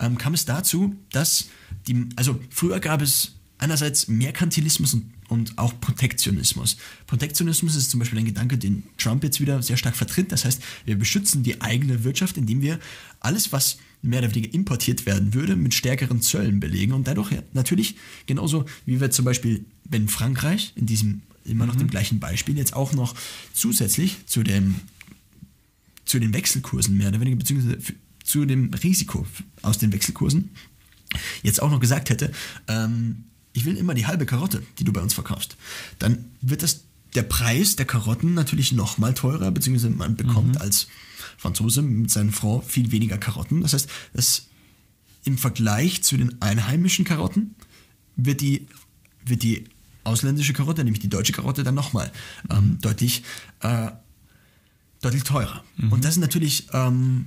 ähm, kam es dazu, dass die, also früher gab es einerseits Merkantilismus und, und auch Protektionismus. Protektionismus ist zum Beispiel ein Gedanke, den Trump jetzt wieder sehr stark vertritt. Das heißt, wir beschützen die eigene Wirtschaft, indem wir alles, was mehr oder weniger importiert werden würde, mit stärkeren Zöllen belegen und dadurch natürlich genauso wie wir zum Beispiel, wenn Frankreich in diesem immer noch dem gleichen Beispiel jetzt auch noch zusätzlich zu dem zu den Wechselkursen mehr oder weniger, beziehungsweise zu dem Risiko aus den Wechselkursen, jetzt auch noch gesagt hätte, ähm, ich will immer die halbe Karotte, die du bei uns verkaufst, dann wird das der Preis der Karotten natürlich nochmal teurer, beziehungsweise man bekommt als Franzose mit seinen Franc viel weniger Karotten. Das heißt, das im Vergleich zu den einheimischen Karotten wird die, wird die ausländische Karotte, nämlich die deutsche Karotte, dann nochmal ähm, deutlich, äh, deutlich teurer. Und das ist natürlich, ähm,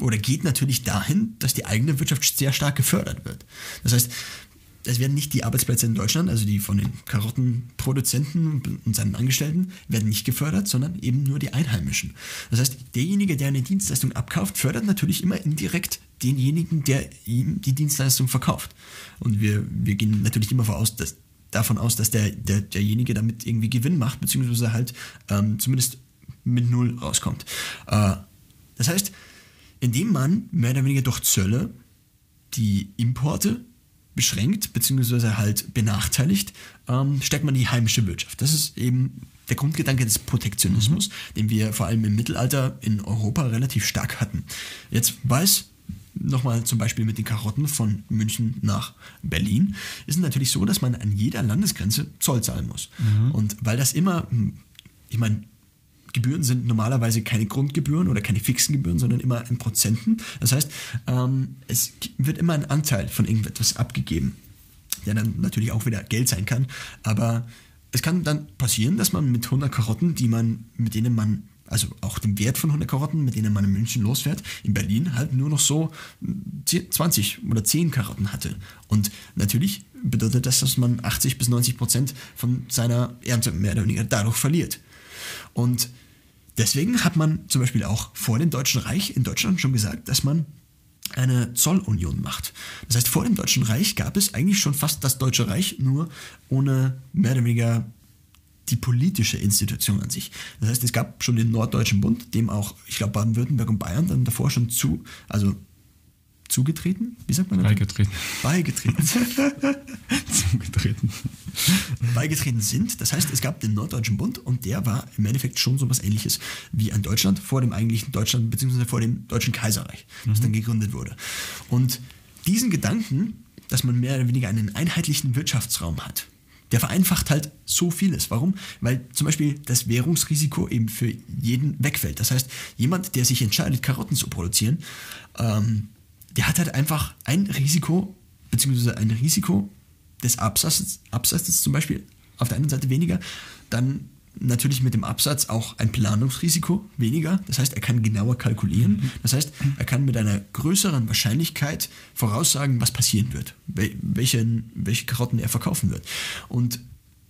oder geht natürlich dahin, dass die eigene Wirtschaft sehr stark gefördert wird. Das heißt, es werden nicht die Arbeitsplätze in Deutschland, also die von den Karottenproduzenten und seinen Angestellten, werden nicht gefördert, sondern eben nur die Einheimischen. Das heißt, derjenige, der eine Dienstleistung abkauft, fördert natürlich immer indirekt denjenigen, der ihm die Dienstleistung verkauft. Und wir, wir gehen natürlich immer voraus, dass, davon aus, dass der, der, derjenige damit irgendwie Gewinn macht, beziehungsweise halt ähm, zumindest mit Null rauskommt. Äh, das heißt, indem man mehr oder weniger durch Zölle die Importe beschränkt beziehungsweise halt benachteiligt, ähm, stärkt man die heimische Wirtschaft. Das ist eben der Grundgedanke des Protektionismus, den wir vor allem im Mittelalter in Europa relativ stark hatten. Jetzt weiß nochmal zum Beispiel mit den Karotten von München nach Berlin, ist es natürlich so, dass man an jeder Landesgrenze Zoll zahlen muss. Und weil das immer, ich meine, Gebühren sind normalerweise keine Grundgebühren oder keine fixen Gebühren, sondern immer in Prozenten. Das heißt, ähm, es wird immer ein Anteil von irgendetwas abgegeben. der dann natürlich auch wieder Geld sein kann. Aber es kann dann passieren, dass man mit 100 Karotten, die man, mit denen man also auch den Wert von 100 Karotten, mit denen man in München losfährt, in Berlin halt nur noch so 10, 20 oder 10 Karotten hatte. Und natürlich bedeutet das, dass man 80 bis 90 Prozent von seiner Ernte mehr oder weniger dadurch verliert. Und deswegen hat man zum Beispiel auch vor dem Deutschen Reich in Deutschland schon gesagt, dass man eine Zollunion macht. Das heißt, vor dem Deutschen Reich gab es eigentlich schon fast das Deutsche Reich, nur ohne mehr oder weniger die politische Institution an sich. Das heißt, es gab schon den Norddeutschen Bund, dem auch, ich glaube, Baden-Württemberg und Bayern dann davor schon zu, also zugetreten? Wie sagt man das? Beigetreten. Beigetreten. Zugetreten. beigetreten sind. Das heißt, es gab den Norddeutschen Bund und der war im Endeffekt schon so was ähnliches wie ein Deutschland vor dem eigentlichen Deutschland beziehungsweise vor dem Deutschen Kaiserreich, das dann gegründet wurde. Und diesen Gedanken, dass man mehr oder weniger einen einheitlichen Wirtschaftsraum hat, der vereinfacht halt so vieles. Warum? Weil zum Beispiel das Währungsrisiko eben für jeden wegfällt. Das heißt, jemand, der sich entscheidet, Karotten zu produzieren, ähm, der hat halt einfach ein Risiko, beziehungsweise ein Risiko des Absatzes, Absatzes zum Beispiel auf der einen Seite weniger, dann natürlich mit dem Absatz auch ein Planungsrisiko weniger. Das heißt, er kann genauer kalkulieren. Das heißt, er kann mit einer größeren Wahrscheinlichkeit voraussagen, was passieren wird, wel- welchen, welche Karotten er verkaufen wird. Und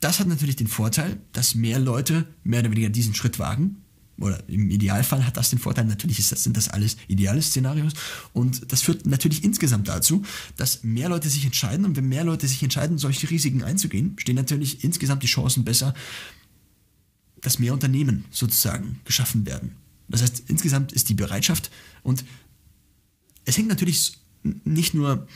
das hat natürlich den Vorteil, dass mehr Leute mehr oder weniger diesen Schritt wagen. Oder im Idealfall hat das den Vorteil, natürlich ist das, sind das alles ideale Szenarios. Und das führt natürlich insgesamt dazu, dass mehr Leute sich entscheiden. Und wenn mehr Leute sich entscheiden, solche Risiken einzugehen, stehen natürlich insgesamt die Chancen besser, dass mehr Unternehmen sozusagen geschaffen werden. Das heißt, insgesamt ist die Bereitschaft und es hängt natürlich nicht nur,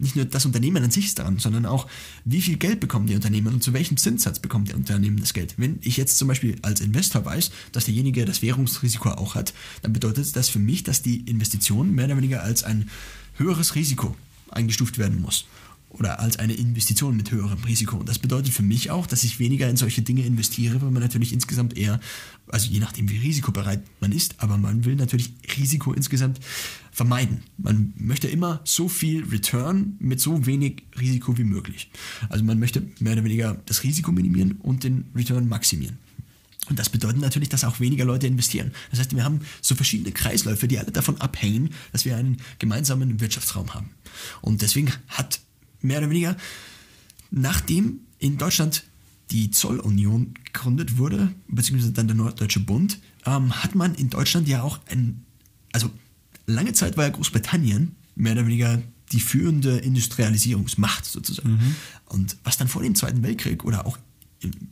nicht nur das Unternehmen an sich daran, sondern auch, wie viel Geld bekommen die Unternehmen und zu welchem Zinssatz bekommt der Unternehmen das Geld. Wenn ich jetzt zum Beispiel als Investor weiß, dass derjenige das Währungsrisiko auch hat, dann bedeutet das für mich, dass die Investition mehr oder weniger als ein höheres Risiko eingestuft werden muss oder als eine Investition mit höherem Risiko. Und das bedeutet für mich auch, dass ich weniger in solche Dinge investiere, weil man natürlich insgesamt eher, also je nachdem wie risikobereit man ist, aber man will natürlich Risiko insgesamt vermeiden. Man möchte immer so viel Return mit so wenig Risiko wie möglich. Also man möchte mehr oder weniger das Risiko minimieren und den Return maximieren. Und das bedeutet natürlich, dass auch weniger Leute investieren. Das heißt, wir haben so verschiedene Kreisläufe, die alle davon abhängen, dass wir einen gemeinsamen Wirtschaftsraum haben. Und deswegen hat mehr oder weniger, nachdem in Deutschland die Zollunion gegründet wurde, beziehungsweise dann der Norddeutsche Bund, ähm, hat man in Deutschland ja auch ein, also lange Zeit war ja Großbritannien mehr oder weniger die führende Industrialisierungsmacht sozusagen. Und was dann vor dem Zweiten Weltkrieg oder auch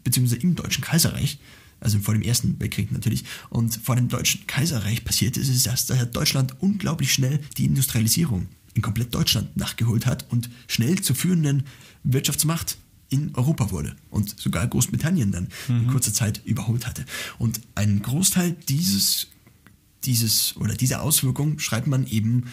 beziehungsweise im Deutschen Kaiserreich, also vor dem Ersten Weltkrieg natürlich, und vor dem Deutschen Kaiserreich passiert ist, ist, dass da Deutschland unglaublich schnell die Industrialisierung in komplett Deutschland nachgeholt hat und schnell zur führenden Wirtschaftsmacht in Europa wurde und sogar Großbritannien dann in kurzer Zeit überholt hatte. Und ein Großteil dieses, dieses oder dieser Auswirkung schreibt man eben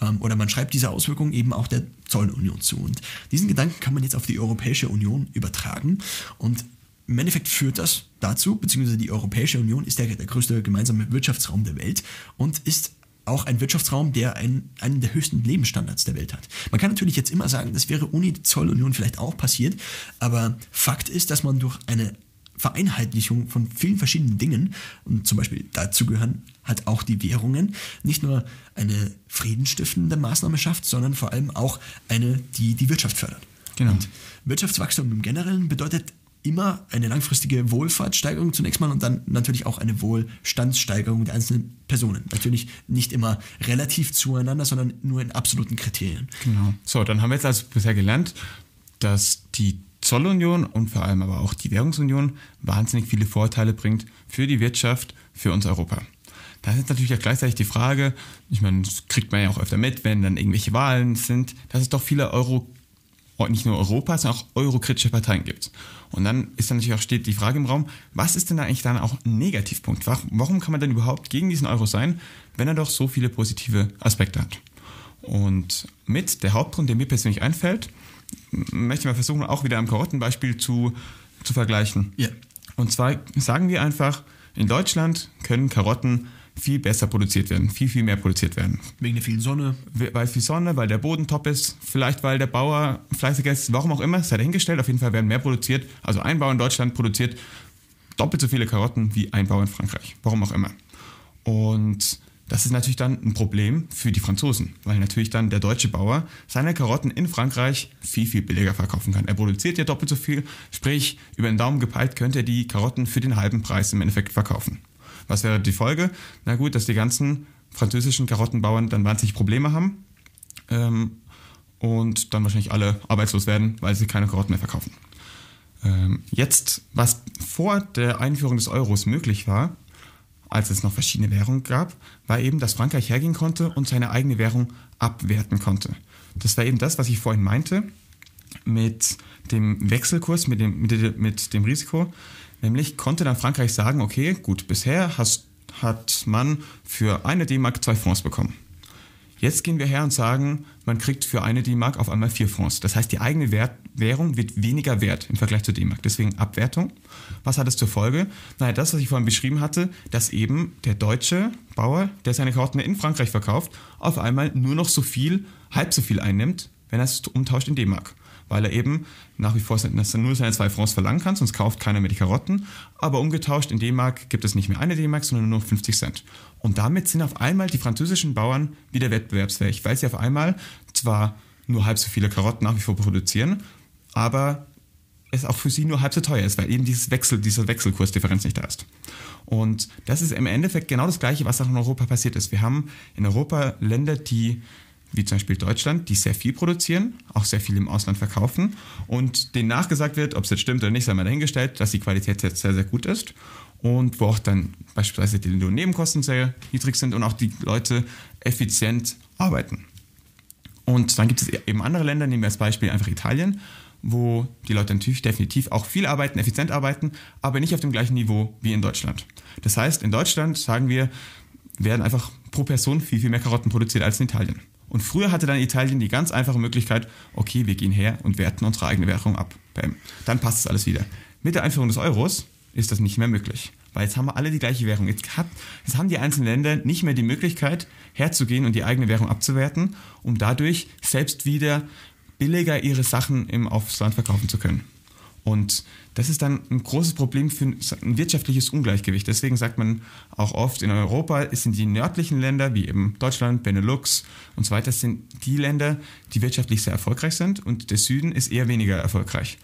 ähm, oder man schreibt diese Auswirkung eben auch der Zollunion zu. Und diesen Gedanken kann man jetzt auf die Europäische Union übertragen und im Endeffekt führt das dazu, beziehungsweise die Europäische Union ist der, der größte gemeinsame Wirtschaftsraum der Welt und ist auch ein Wirtschaftsraum, der einen, einen der höchsten Lebensstandards der Welt hat. Man kann natürlich jetzt immer sagen, das wäre ohne die Zollunion vielleicht auch passiert, aber Fakt ist, dass man durch eine Vereinheitlichung von vielen verschiedenen Dingen, und zum Beispiel dazu gehören halt auch die Währungen, nicht nur eine friedenstiftende Maßnahme schafft, sondern vor allem auch eine, die die Wirtschaft fördert. Genau. Und Wirtschaftswachstum im Generellen bedeutet immer eine langfristige Wohlfahrtssteigerung zunächst mal und dann natürlich auch eine Wohlstandssteigerung der einzelnen Personen. Natürlich nicht immer relativ zueinander, sondern nur in absoluten Kriterien. Genau. So, dann haben wir jetzt also bisher gelernt, dass die Zollunion und vor allem aber auch die Währungsunion wahnsinnig viele Vorteile bringt für die Wirtschaft, für uns Europa. Da ist natürlich auch gleichzeitig die Frage, ich meine, das kriegt man ja auch öfter mit, wenn dann irgendwelche Wahlen sind, dass es doch viele Euro, nicht nur Europa, sondern auch eurokritische Parteien gibt. Und dann ist dann natürlich auch steht die Frage im Raum, was ist denn da eigentlich dann auch ein Negativpunkt? Warum- kann man denn überhaupt gegen diesen Euro sein, wenn er doch so viele positive Aspekte hat? Und mit der Hauptgrund, der mir persönlich einfällt, möchte ich mal versuchen, auch wieder am Karottenbeispiel zu, zu vergleichen. Ja. Und zwar sagen wir einfach, in Deutschland können Karotten viel besser produziert werden, viel, viel mehr produziert werden. Wegen der vielen Sonne. Weil viel Sonne, weil der Boden top ist, vielleicht weil der Bauer fleißiger ist, warum auch immer, sei dahingestellt. Auf jeden Fall werden mehr produziert. Also ein Bauer in Deutschland produziert doppelt so viele Karotten wie ein Bauer in Frankreich. Warum auch immer. Und das ist natürlich dann ein Problem für die Franzosen, weil natürlich dann der deutsche Bauer seine Karotten in Frankreich viel, viel billiger verkaufen kann. Er produziert ja doppelt so viel, sprich, über den Daumen gepeilt könnte er die Karotten für den halben Preis im Endeffekt verkaufen. Was wäre die Folge? Na gut, dass die ganzen französischen Karottenbauern dann wahnsinnig Probleme haben ähm, und dann wahrscheinlich alle arbeitslos werden, weil sie keine Karotten mehr verkaufen. Ähm, jetzt, was vor der Einführung des Euros möglich war, als es noch verschiedene Währungen gab, war eben, dass Frankreich hergehen konnte und seine eigene Währung abwerten konnte. Das war eben das, was ich vorhin meinte mit dem Wechselkurs, mit dem, mit, mit dem Risiko. Nämlich konnte dann Frankreich sagen, okay, gut, bisher hast, hat man für eine D-Mark zwei Fonds bekommen. Jetzt gehen wir her und sagen, man kriegt für eine D-Mark auf einmal vier Fonds. Das heißt, die eigene Wert Währung wird weniger wert im Vergleich zur D-Mark. Deswegen Abwertung. Was hat es zur Folge? Naja, das, was ich vorhin beschrieben hatte, dass eben der deutsche Bauer, der seine Karotten in Frankreich verkauft, auf einmal nur noch so viel, halb so viel einnimmt, wenn er es umtauscht in D-Mark weil er eben nach wie vor nur seine zwei Francs verlangen kann, sonst kauft keiner mehr die Karotten. Aber umgetauscht in D-Mark gibt es nicht mehr eine D-Mark, sondern nur noch 50 Cent. Und damit sind auf einmal die französischen Bauern wieder wettbewerbsfähig, weil sie auf einmal zwar nur halb so viele Karotten nach wie vor produzieren, aber es auch für sie nur halb so teuer ist, weil eben dieses Wechsel, diese Wechselkursdifferenz nicht da ist. Und das ist im Endeffekt genau das Gleiche, was auch in Europa passiert ist. Wir haben in Europa Länder, die wie zum Beispiel Deutschland, die sehr viel produzieren, auch sehr viel im Ausland verkaufen und denen nachgesagt wird, ob es jetzt stimmt oder nicht, sei mal dahingestellt, dass die Qualität jetzt sehr, sehr gut ist und wo auch dann beispielsweise die Lohnnebenkosten sehr niedrig sind und auch die Leute effizient arbeiten. Und dann gibt es eben andere Länder, nehmen wir als Beispiel einfach Italien, wo die Leute natürlich definitiv auch viel arbeiten, effizient arbeiten, aber nicht auf dem gleichen Niveau wie in Deutschland. Das heißt, in Deutschland sagen wir, werden einfach pro Person viel, viel mehr Karotten produziert als in Italien. Und früher hatte dann Italien die ganz einfache Möglichkeit, okay, wir gehen her und werten unsere eigene Währung ab. Bam. Dann passt es alles wieder. Mit der Einführung des Euros ist das nicht mehr möglich. Weil jetzt haben wir alle die gleiche Währung. Jetzt, hat, jetzt haben die einzelnen Länder nicht mehr die Möglichkeit, herzugehen und die eigene Währung abzuwerten, um dadurch selbst wieder billiger ihre Sachen im Ausland verkaufen zu können. Und das ist dann ein großes Problem für ein wirtschaftliches Ungleichgewicht. Deswegen sagt man auch oft, in Europa sind die nördlichen Länder, wie eben Deutschland, Benelux und so weiter, sind die Länder, die wirtschaftlich sehr erfolgreich sind und der Süden ist eher weniger erfolgreich.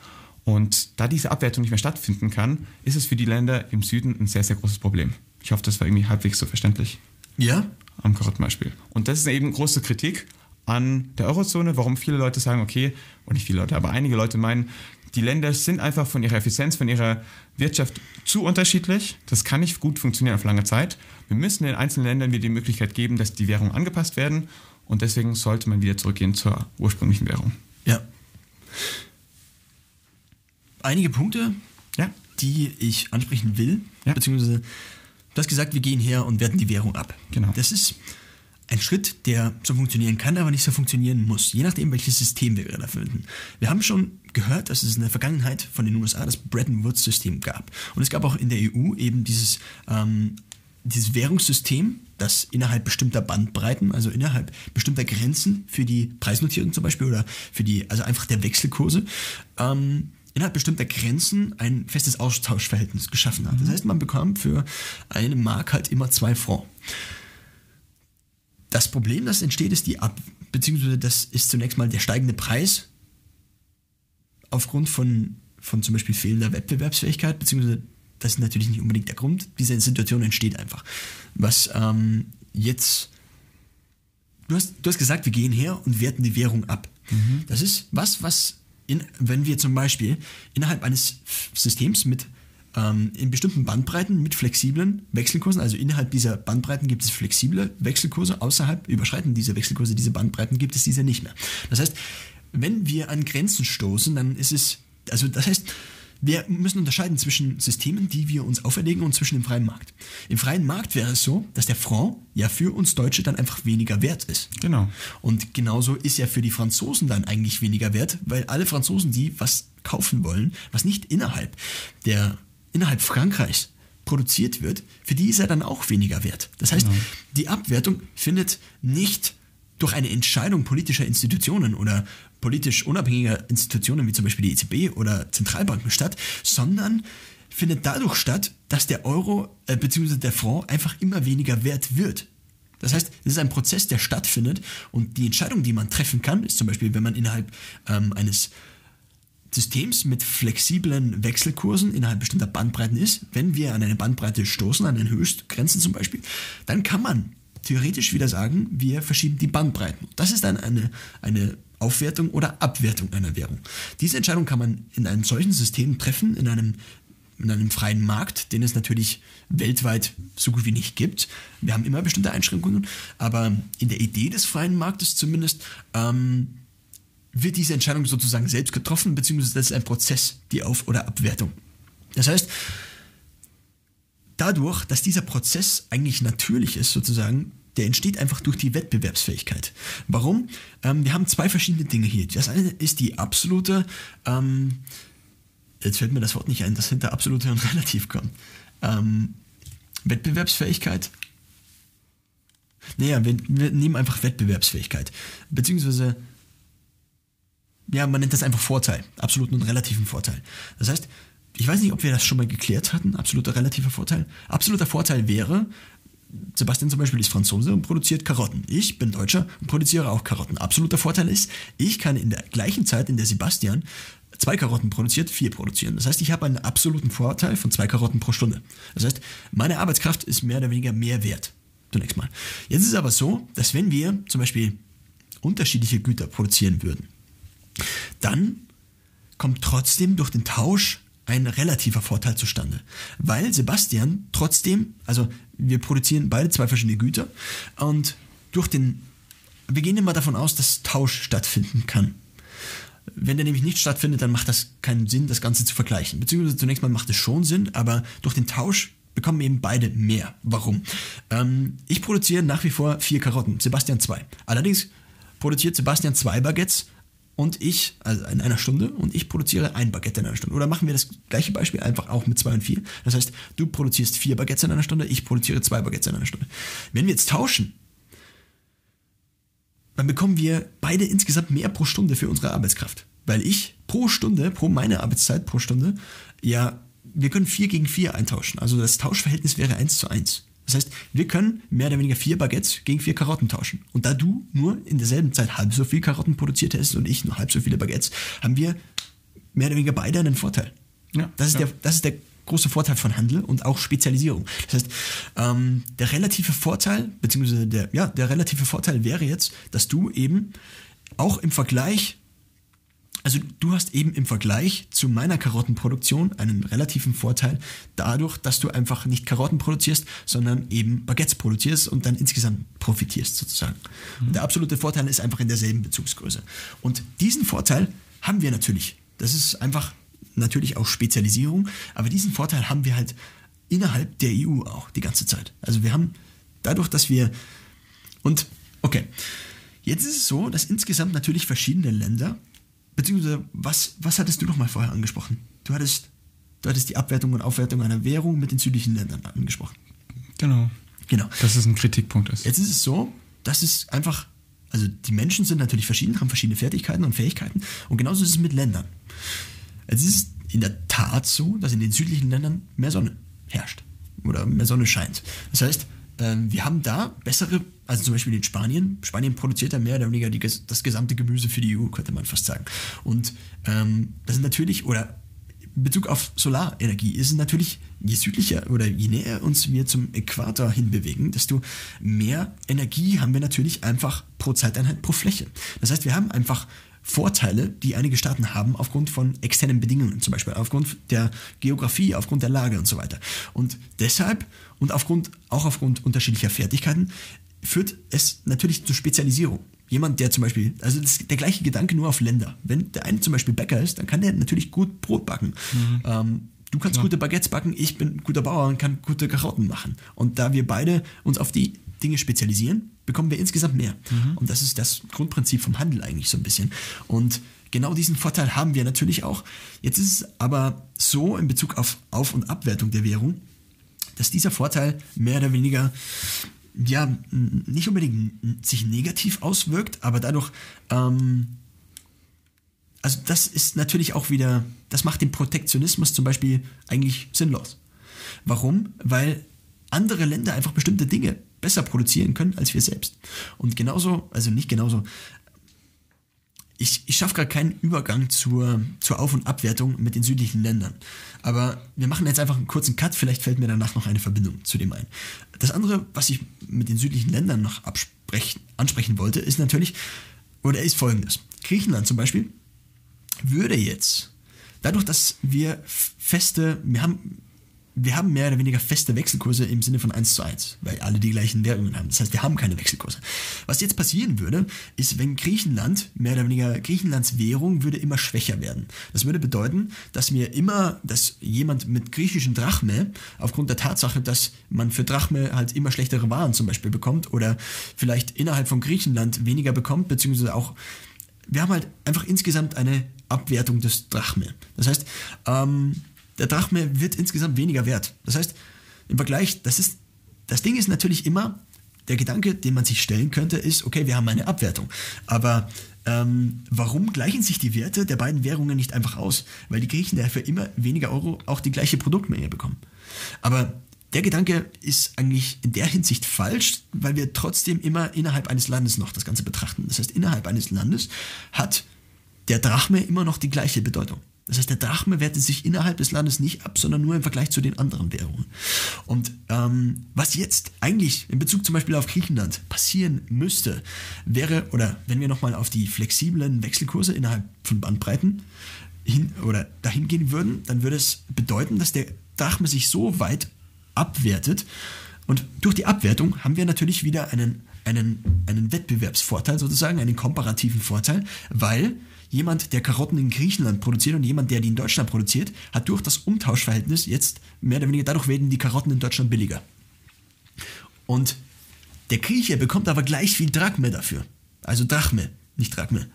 Und da diese Abwertung nicht mehr stattfinden kann, ist es für die Länder im Süden ein sehr, sehr großes Problem. Ich hoffe, das war irgendwie halbwegs so verständlich. Ja? Am Karottenbeispiel. Und das ist eben große Kritik an der Eurozone, warum viele Leute sagen, okay, und nicht viele Leute, aber einige Leute meinen, die Länder sind einfach von ihrer Effizienz, von ihrer Wirtschaft zu unterschiedlich. Das kann nicht gut funktionieren auf lange Zeit. Wir müssen den einzelnen Ländern wieder die Möglichkeit geben, dass die Währungen angepasst werden. Und deswegen sollte man wieder zurückgehen zur ursprünglichen Währung. Ja. Einige Punkte, Ja, die ich ansprechen will, Ja. beziehungsweise du hast gesagt, wir gehen her und werten die Währung ab. Genau. Das ist ein Schritt, der so funktionieren kann, aber nicht so funktionieren muss, je nachdem, welches System wir gerade verwenden. Wir haben schon gehört, dass es in der Vergangenheit von den USA das Bretton Woods-System gab. Und es gab auch in der EU eben dieses, ähm, dieses Währungssystem, das innerhalb bestimmter Bandbreiten, also innerhalb bestimmter Grenzen für die Preisnotierung zum Beispiel oder für die, also einfach der Wechselkurse, ähm, innerhalb bestimmter Grenzen ein festes Austauschverhältnis geschaffen hat. Das heißt, man bekam für eine Mark halt immer zwei Francs. Das Problem, das entsteht, ist die Ab, beziehungsweise das ist zunächst mal der steigende Preis aufgrund von, von zum Beispiel fehlender Wettbewerbsfähigkeit, beziehungsweise das ist natürlich nicht unbedingt der Grund. Diese Situation entsteht einfach. Was ähm, jetzt, du hast, du hast gesagt, wir gehen her und werten die Währung ab. Das ist was, was, in, wenn wir zum Beispiel innerhalb eines Systems mit ähm, in bestimmten Bandbreiten mit flexiblen Wechselkursen, also innerhalb dieser Bandbreiten gibt es flexible Wechselkurse, außerhalb überschreiten diese Wechselkurse diese Bandbreiten, gibt es diese nicht mehr. Das heißt, wenn wir an Grenzen stoßen, dann ist es, also das heißt, wir müssen unterscheiden zwischen Systemen, die wir uns auferlegen und zwischen dem freien Markt. Im freien Markt wäre es so, dass der Franc ja für uns Deutsche dann einfach weniger wert ist. genau. Und genauso ist er für die Franzosen dann eigentlich weniger wert, weil alle Franzosen, die was kaufen wollen, was nicht innerhalb der innerhalb Frankreichs produziert wird, für die ist er dann auch weniger wert. Das heißt, die Abwertung findet nicht durch eine Entscheidung politischer Institutionen oder politisch unabhängiger Institutionen wie zum Beispiel die EZB oder Zentralbanken statt, sondern findet dadurch statt, dass der Euro äh, bzw. der Franc einfach immer weniger wert wird. Das heißt, es ist ein Prozess, der stattfindet und die Entscheidung, die man treffen kann, ist zum Beispiel, wenn man innerhalb ähm, eines Systems mit flexiblen Wechselkursen innerhalb bestimmter Bandbreiten ist, wenn wir an eine Bandbreite stoßen, an eine Höchstgrenzen zum Beispiel, dann kann man theoretisch wieder sagen, wir verschieben die Bandbreiten. Das ist dann eine, eine Aufwertung oder Abwertung einer Währung. Diese Entscheidung kann man in einem solchen System treffen, in einem, in einem freien Markt, den es natürlich weltweit so gut wie nicht gibt. Wir haben immer bestimmte Einschränkungen, aber in der Idee des freien Marktes zumindest ähm, wird diese Entscheidung sozusagen selbst getroffen, beziehungsweise das ist ein Prozess, die Auf- oder Abwertung. Das heißt, dadurch, dass dieser Prozess eigentlich natürlich ist, sozusagen, der entsteht einfach durch die Wettbewerbsfähigkeit. Warum? Ähm, wir haben zwei verschiedene Dinge hier. Das eine ist die absolute, ähm, jetzt fällt mir das Wort nicht ein, das hinter absolute und relativ kommt. Ähm, Wettbewerbsfähigkeit. Naja, wir, wir nehmen einfach Wettbewerbsfähigkeit. Beziehungsweise, ja, man nennt das einfach Vorteil. Absoluten und relativen Vorteil. Das heißt, ich weiß nicht, ob wir das schon mal geklärt hatten, absoluter relativer Vorteil. Absoluter Vorteil wäre, Sebastian zum Beispiel ist Franzose und produziert Karotten. Ich bin Deutscher und produziere auch Karotten. Absoluter Vorteil ist, ich kann in der gleichen Zeit, in der Sebastian zwei Karotten produziert, vier produzieren. Das heißt, ich habe einen absoluten Vorteil von zwei Karotten pro Stunde. Das heißt, meine Arbeitskraft ist mehr oder weniger mehr wert. Zunächst mal. Jetzt ist es aber so, dass wenn wir zum Beispiel unterschiedliche Güter produzieren würden, dann kommt trotzdem durch den Tausch ein relativer Vorteil zustande. Weil Sebastian trotzdem, also wir produzieren beide zwei verschiedene Güter und durch den, wir gehen immer davon aus, dass Tausch stattfinden kann. Wenn der nämlich nicht stattfindet, dann macht das keinen Sinn, das Ganze zu vergleichen. Beziehungsweise zunächst mal macht es schon Sinn, aber durch den Tausch bekommen eben beide mehr. Warum? Ähm, ich produziere nach wie vor vier Karotten, Sebastian zwei. Allerdings produziert Sebastian zwei Baguettes und ich, also in einer Stunde, und ich produziere ein Baguette in einer Stunde. Oder machen wir das gleiche Beispiel einfach auch mit zwei und vier. Das heißt, du produzierst vier Baguettes in einer Stunde, ich produziere zwei Baguettes in einer Stunde. Wenn wir jetzt tauschen, dann bekommen wir beide insgesamt mehr pro Stunde für unsere Arbeitskraft. Weil ich pro Stunde, pro meine Arbeitszeit pro Stunde, ja, wir können vier gegen vier eintauschen. Also das Tauschverhältnis wäre eins zu eins. Das heißt, wir können mehr oder weniger vier Baguettes gegen vier Karotten tauschen. Und da du nur in derselben Zeit halb so viel Karotten produziert hast und ich nur halb so viele Baguettes, haben wir mehr oder weniger beide einen Vorteil. Ja, das, ist ja. der, das ist der große Vorteil von Handel und auch Spezialisierung. Das heißt, ähm, der relative Vorteil, beziehungsweise der, ja, der relative Vorteil wäre jetzt, dass du eben auch im Vergleich also du hast eben im Vergleich zu meiner Karottenproduktion einen relativen Vorteil dadurch, dass du einfach nicht Karotten produzierst, sondern eben Baguettes produzierst und dann insgesamt profitierst sozusagen. Und der absolute Vorteil ist einfach in derselben Bezugsgröße. Und diesen Vorteil haben wir natürlich. Das ist einfach natürlich auch Spezialisierung, aber diesen Vorteil haben wir halt innerhalb der EU auch die ganze Zeit. Also wir haben dadurch, dass wir und okay, jetzt ist es so, dass insgesamt natürlich verschiedene Länder Beziehungsweise, was, was hattest du noch mal vorher angesprochen? Du hattest, du hattest die Abwertung und Aufwertung einer Währung mit den südlichen Ländern angesprochen. Genau. Genau. Dass es ein Kritikpunkt ist. Jetzt ist es so, dass es einfach, also die Menschen sind natürlich verschieden, haben verschiedene Fertigkeiten und Fähigkeiten und genauso ist es mit Ländern. Es ist in der Tat so, dass in den südlichen Ländern mehr Sonne herrscht oder mehr Sonne scheint. Das heißt, ähm, wir haben da bessere, also zum Beispiel in Spanien. Spanien produziert ja mehr oder weniger die, das gesamte Gemüse für die EU, könnte man fast sagen. Und ähm, das sind natürlich, oder in Bezug auf Solarenergie ist es natürlich, je südlicher oder je näher uns wir zum Äquator hinbewegen, desto mehr Energie haben wir natürlich einfach pro Zeiteinheit pro Fläche. Das heißt, wir haben einfach Vorteile, die einige Staaten haben aufgrund von externen Bedingungen, zum Beispiel aufgrund der Geografie, aufgrund der Lage und so weiter. Und deshalb und aufgrund, auch aufgrund unterschiedlicher Fertigkeiten führt es natürlich zur Spezialisierung. Jemand, der zum Beispiel, also das ist der gleiche Gedanke nur auf Länder. Wenn der eine zum Beispiel Bäcker ist, dann kann der natürlich gut Brot backen. Ähm, du kannst gute Baguettes backen, ich bin guter Bauer und kann gute Karotten machen. Und da wir beide uns auf die Dinge spezialisieren, bekommen wir insgesamt mehr. Und das ist das Grundprinzip vom Handel eigentlich so ein bisschen. Und genau diesen Vorteil haben wir natürlich auch. Jetzt ist es aber so in Bezug auf Auf- und Abwertung der Währung, dass dieser Vorteil mehr oder weniger ja nicht unbedingt sich negativ auswirkt, aber dadurch ähm, also das ist natürlich auch wieder, das macht den Protektionismus zum Beispiel eigentlich sinnlos. Warum? Weil andere Länder einfach bestimmte Dinge besser produzieren können als wir selbst. Und genauso, also nicht genauso, ich, ich schaffe gerade keinen Übergang zur, zur Auf- und Abwertung mit den südlichen Ländern. Aber wir machen jetzt einfach einen kurzen Cut, vielleicht fällt mir danach noch eine Verbindung zu dem ein. Das andere, was ich mit den südlichen Ländern noch ansprechen wollte, ist natürlich, oder ist folgendes. Griechenland zum Beispiel würde jetzt, dadurch, dass wir feste, wir haben, wir haben mehr oder weniger feste Wechselkurse im Sinne von 1 zu 1, weil alle die gleichen Währungen haben. Das heißt, wir haben keine Wechselkurse. Was jetzt passieren würde, ist, wenn Griechenland, mehr oder weniger Griechenlands Währung würde immer schwächer werden. Das würde bedeuten, dass wir immer, dass jemand mit griechischen Drachme, aufgrund der Tatsache, dass man für Drachme halt immer schlechtere Waren zum Beispiel bekommt oder vielleicht innerhalb von Griechenland weniger bekommt, beziehungsweise auch wir haben halt einfach insgesamt eine Abwertung des Drachme. Das heißt, ähm, der Drachme wird insgesamt weniger wert. Das heißt, im Vergleich, das ist, das Ding ist natürlich immer, der Gedanke, den man sich stellen könnte, ist, okay, wir haben eine Abwertung. Aber ähm, warum gleichen sich die Werte der beiden Währungen nicht einfach aus? Weil die Griechen dafür immer weniger Euro auch die gleiche Produktmenge bekommen. Aber der Gedanke ist eigentlich in der Hinsicht falsch, weil wir trotzdem immer innerhalb eines Landes noch das Ganze betrachten. Das heißt, innerhalb eines Landes hat der Drachme immer noch die gleiche Bedeutung. Das heißt, der Drachme wertet sich innerhalb des Landes nicht ab, sondern nur im Vergleich zu den anderen Währungen. Und ähm, was jetzt eigentlich in Bezug zum Beispiel auf Griechenland passieren müsste, wäre, oder wenn wir nochmal auf die flexiblen Wechselkurse innerhalb von Bandbreiten hin oder dahin gehen würden, dann würde es bedeuten, dass der Drachme sich so weit abwertet. Und durch die Abwertung haben wir natürlich wieder einen, einen, einen Wettbewerbsvorteil sozusagen, einen komparativen Vorteil, weil jemand, der Karotten in Griechenland produziert und jemand, der die in Deutschland produziert, hat durch das Umtauschverhältnis jetzt mehr oder weniger, dadurch werden die Karotten in Deutschland billiger. Und der Grieche bekommt aber gleich viel Drachme dafür. Also Drachme, nicht Drachme.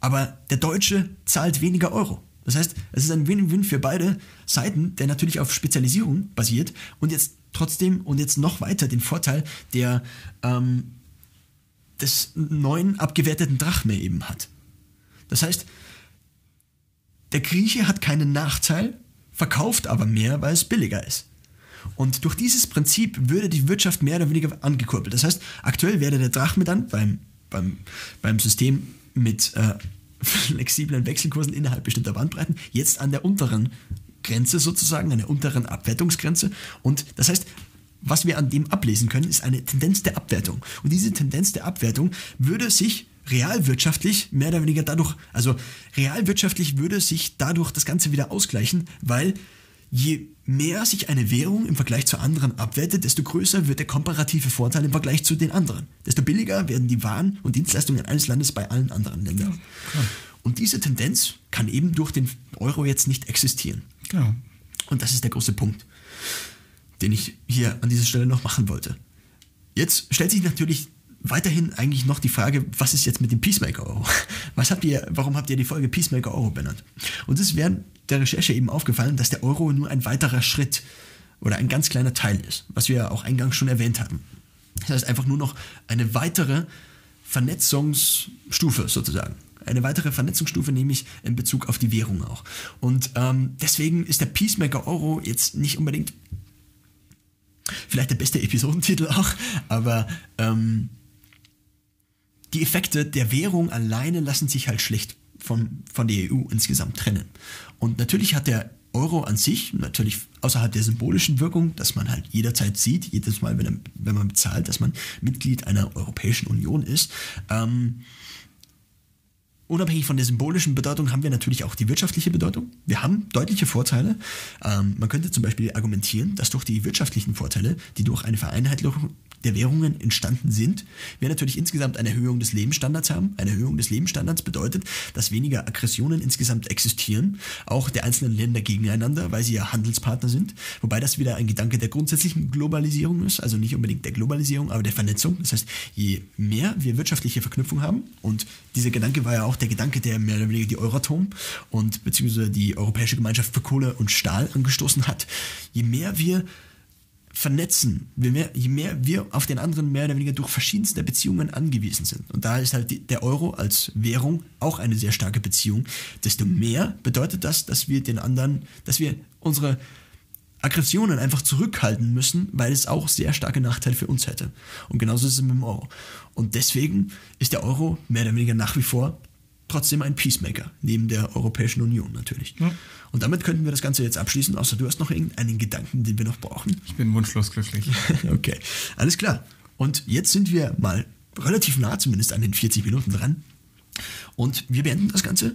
Aber der Deutsche zahlt weniger Euro. Das heißt, es ist ein Win-Win für beide Seiten, der natürlich auf Spezialisierung basiert und jetzt trotzdem und jetzt noch weiter den Vorteil der, ähm, des neuen abgewerteten Drachme eben hat. Das heißt, der Grieche hat keinen Nachteil, verkauft aber mehr, weil es billiger ist. Und durch dieses Prinzip würde die Wirtschaft mehr oder weniger angekurbelt. Das heißt, aktuell wäre der Drachme dann beim, beim, beim System mit äh, flexiblen Wechselkursen innerhalb bestimmter Bandbreiten jetzt an der unteren Grenze sozusagen, an der unteren Abwertungsgrenze. Und das heißt, was wir an dem ablesen können, ist eine Tendenz der Abwertung. Und diese Tendenz der Abwertung würde sich realwirtschaftlich mehr oder weniger dadurch, also realwirtschaftlich würde sich dadurch das Ganze wieder ausgleichen, weil je mehr sich eine Währung im Vergleich zu anderen abwertet, desto größer wird der komparative Vorteil im Vergleich zu den anderen. Desto billiger werden die Waren und Dienstleistungen eines Landes bei allen anderen Ländern. und diese Tendenz kann eben durch den Euro jetzt nicht existieren. Genau. Und das ist der große Punkt, den ich hier an dieser Stelle noch machen wollte. Jetzt stellt sich natürlich weiterhin eigentlich noch die Frage, was ist jetzt mit dem Peacemaker Euro? Was habt ihr, warum habt ihr die Folge Peacemaker Euro benannt? Und es ist während der Recherche eben aufgefallen, dass der Euro nur ein weiterer Schritt oder ein ganz kleiner Teil ist, was wir auch eingangs schon erwähnt haben. Das heißt einfach nur noch eine weitere Vernetzungsstufe sozusagen. Eine weitere Vernetzungsstufe, nämlich in Bezug auf die Währung auch. Und ähm, deswegen ist der Peacemaker Euro jetzt nicht unbedingt vielleicht der beste Episodentitel auch, aber ähm, die Effekte der Währung alleine lassen sich halt schlecht von, von der EU insgesamt trennen. Und natürlich hat der Euro an sich, natürlich außerhalb der symbolischen Wirkung, dass man halt jederzeit sieht, jedes Mal, wenn, wenn man bezahlt, dass man Mitglied einer Europäischen Union ist, ähm, Unabhängig von der symbolischen Bedeutung haben wir natürlich auch die wirtschaftliche Bedeutung. Wir haben deutliche Vorteile. Ähm, man könnte zum Beispiel argumentieren, dass durch die wirtschaftlichen Vorteile, die durch eine Vereinheitlichung der Währungen entstanden sind, wir natürlich insgesamt eine Erhöhung des Lebensstandards haben. Eine Erhöhung des Lebensstandards bedeutet, dass weniger Aggressionen insgesamt existieren, auch der einzelnen Länder gegeneinander, weil sie ja Handelspartner sind. Wobei das wieder ein Gedanke der grundsätzlichen Globalisierung ist, also nicht unbedingt der Globalisierung, aber der Vernetzung. Das heißt, je mehr wir wirtschaftliche Verknüpfung haben, und dieser Gedanke war ja auch der Gedanke, der mehr oder weniger die Euratom und beziehungsweise die Europäische Gemeinschaft für Kohle und Stahl angestoßen hat, je mehr wir vernetzen, je mehr, je mehr wir auf den anderen mehr oder weniger durch verschiedenste Beziehungen angewiesen sind, und da ist halt die, der Euro als Währung auch eine sehr starke Beziehung, desto mehr bedeutet das, dass wir den anderen, dass wir unsere Aggressionen einfach zurückhalten müssen, weil es auch sehr starke Nachteile für uns hätte. Und genauso ist es mit dem Euro. Und deswegen ist der Euro mehr oder weniger nach wie vor trotzdem ein Peacemaker, neben der Europäischen Union natürlich. Ja. Und damit könnten wir das Ganze jetzt abschließen, außer du hast noch irgendeinen Gedanken, den wir noch brauchen. Ich bin wunschlos glücklich. okay, alles klar. Und jetzt sind wir mal relativ nah zumindest an den 40 Minuten dran. Und wir beenden das Ganze.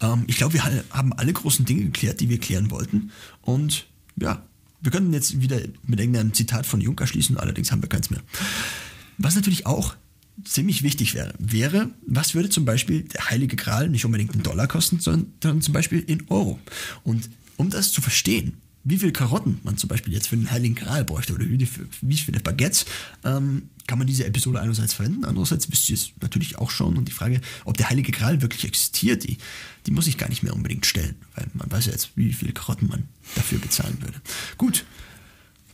Ähm, ich glaube, wir ha- haben alle großen Dinge geklärt, die wir klären wollten. Und ja, wir könnten jetzt wieder mit irgendeinem Zitat von Juncker schließen, allerdings haben wir keins mehr. Was natürlich auch ziemlich wichtig wäre, wäre, was würde zum Beispiel der Heilige Gral nicht unbedingt in Dollar kosten, sondern zum Beispiel in Euro. Und um das zu verstehen, wie viel Karotten man zum Beispiel jetzt für den Heiligen Gral bräuchte oder wie, viel- viele Baguettes, ähm, kann man diese Episode einerseits verwenden, andererseits wisst ihr es natürlich auch schon. Und die Frage, ob der Heilige Gral wirklich existiert, die, die muss ich gar nicht mehr unbedingt stellen, weil man weiß ja jetzt, wie viele Karotten man dafür bezahlen würde. Gut,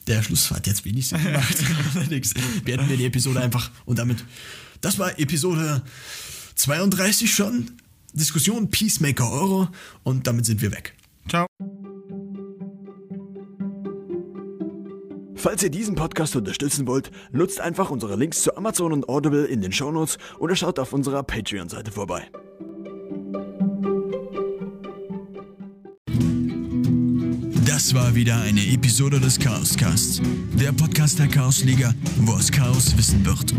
der Schluss hat jetzt wenig Sinn gemacht. Allerdings beenden wir die Episode einfach und damit, das war Episode 32 schon. Diskussion Peacemaker Euro und damit sind wir weg. Ciao. Falls ihr diesen Podcast unterstützen wollt, nutzt einfach unsere Links zu Amazon und Audible in den Shownotes oder schaut auf unserer Patreon-Seite vorbei. Das war wieder eine Episode des Chaoscasts. Der Podcast der Chaosliga, wo aus Chaos Wissen wird.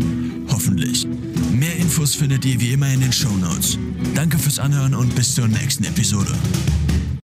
Hoffentlich. Mehr Infos findet ihr wie immer in den Shownotes. Danke fürs Anhören und bis zur nächsten Episode.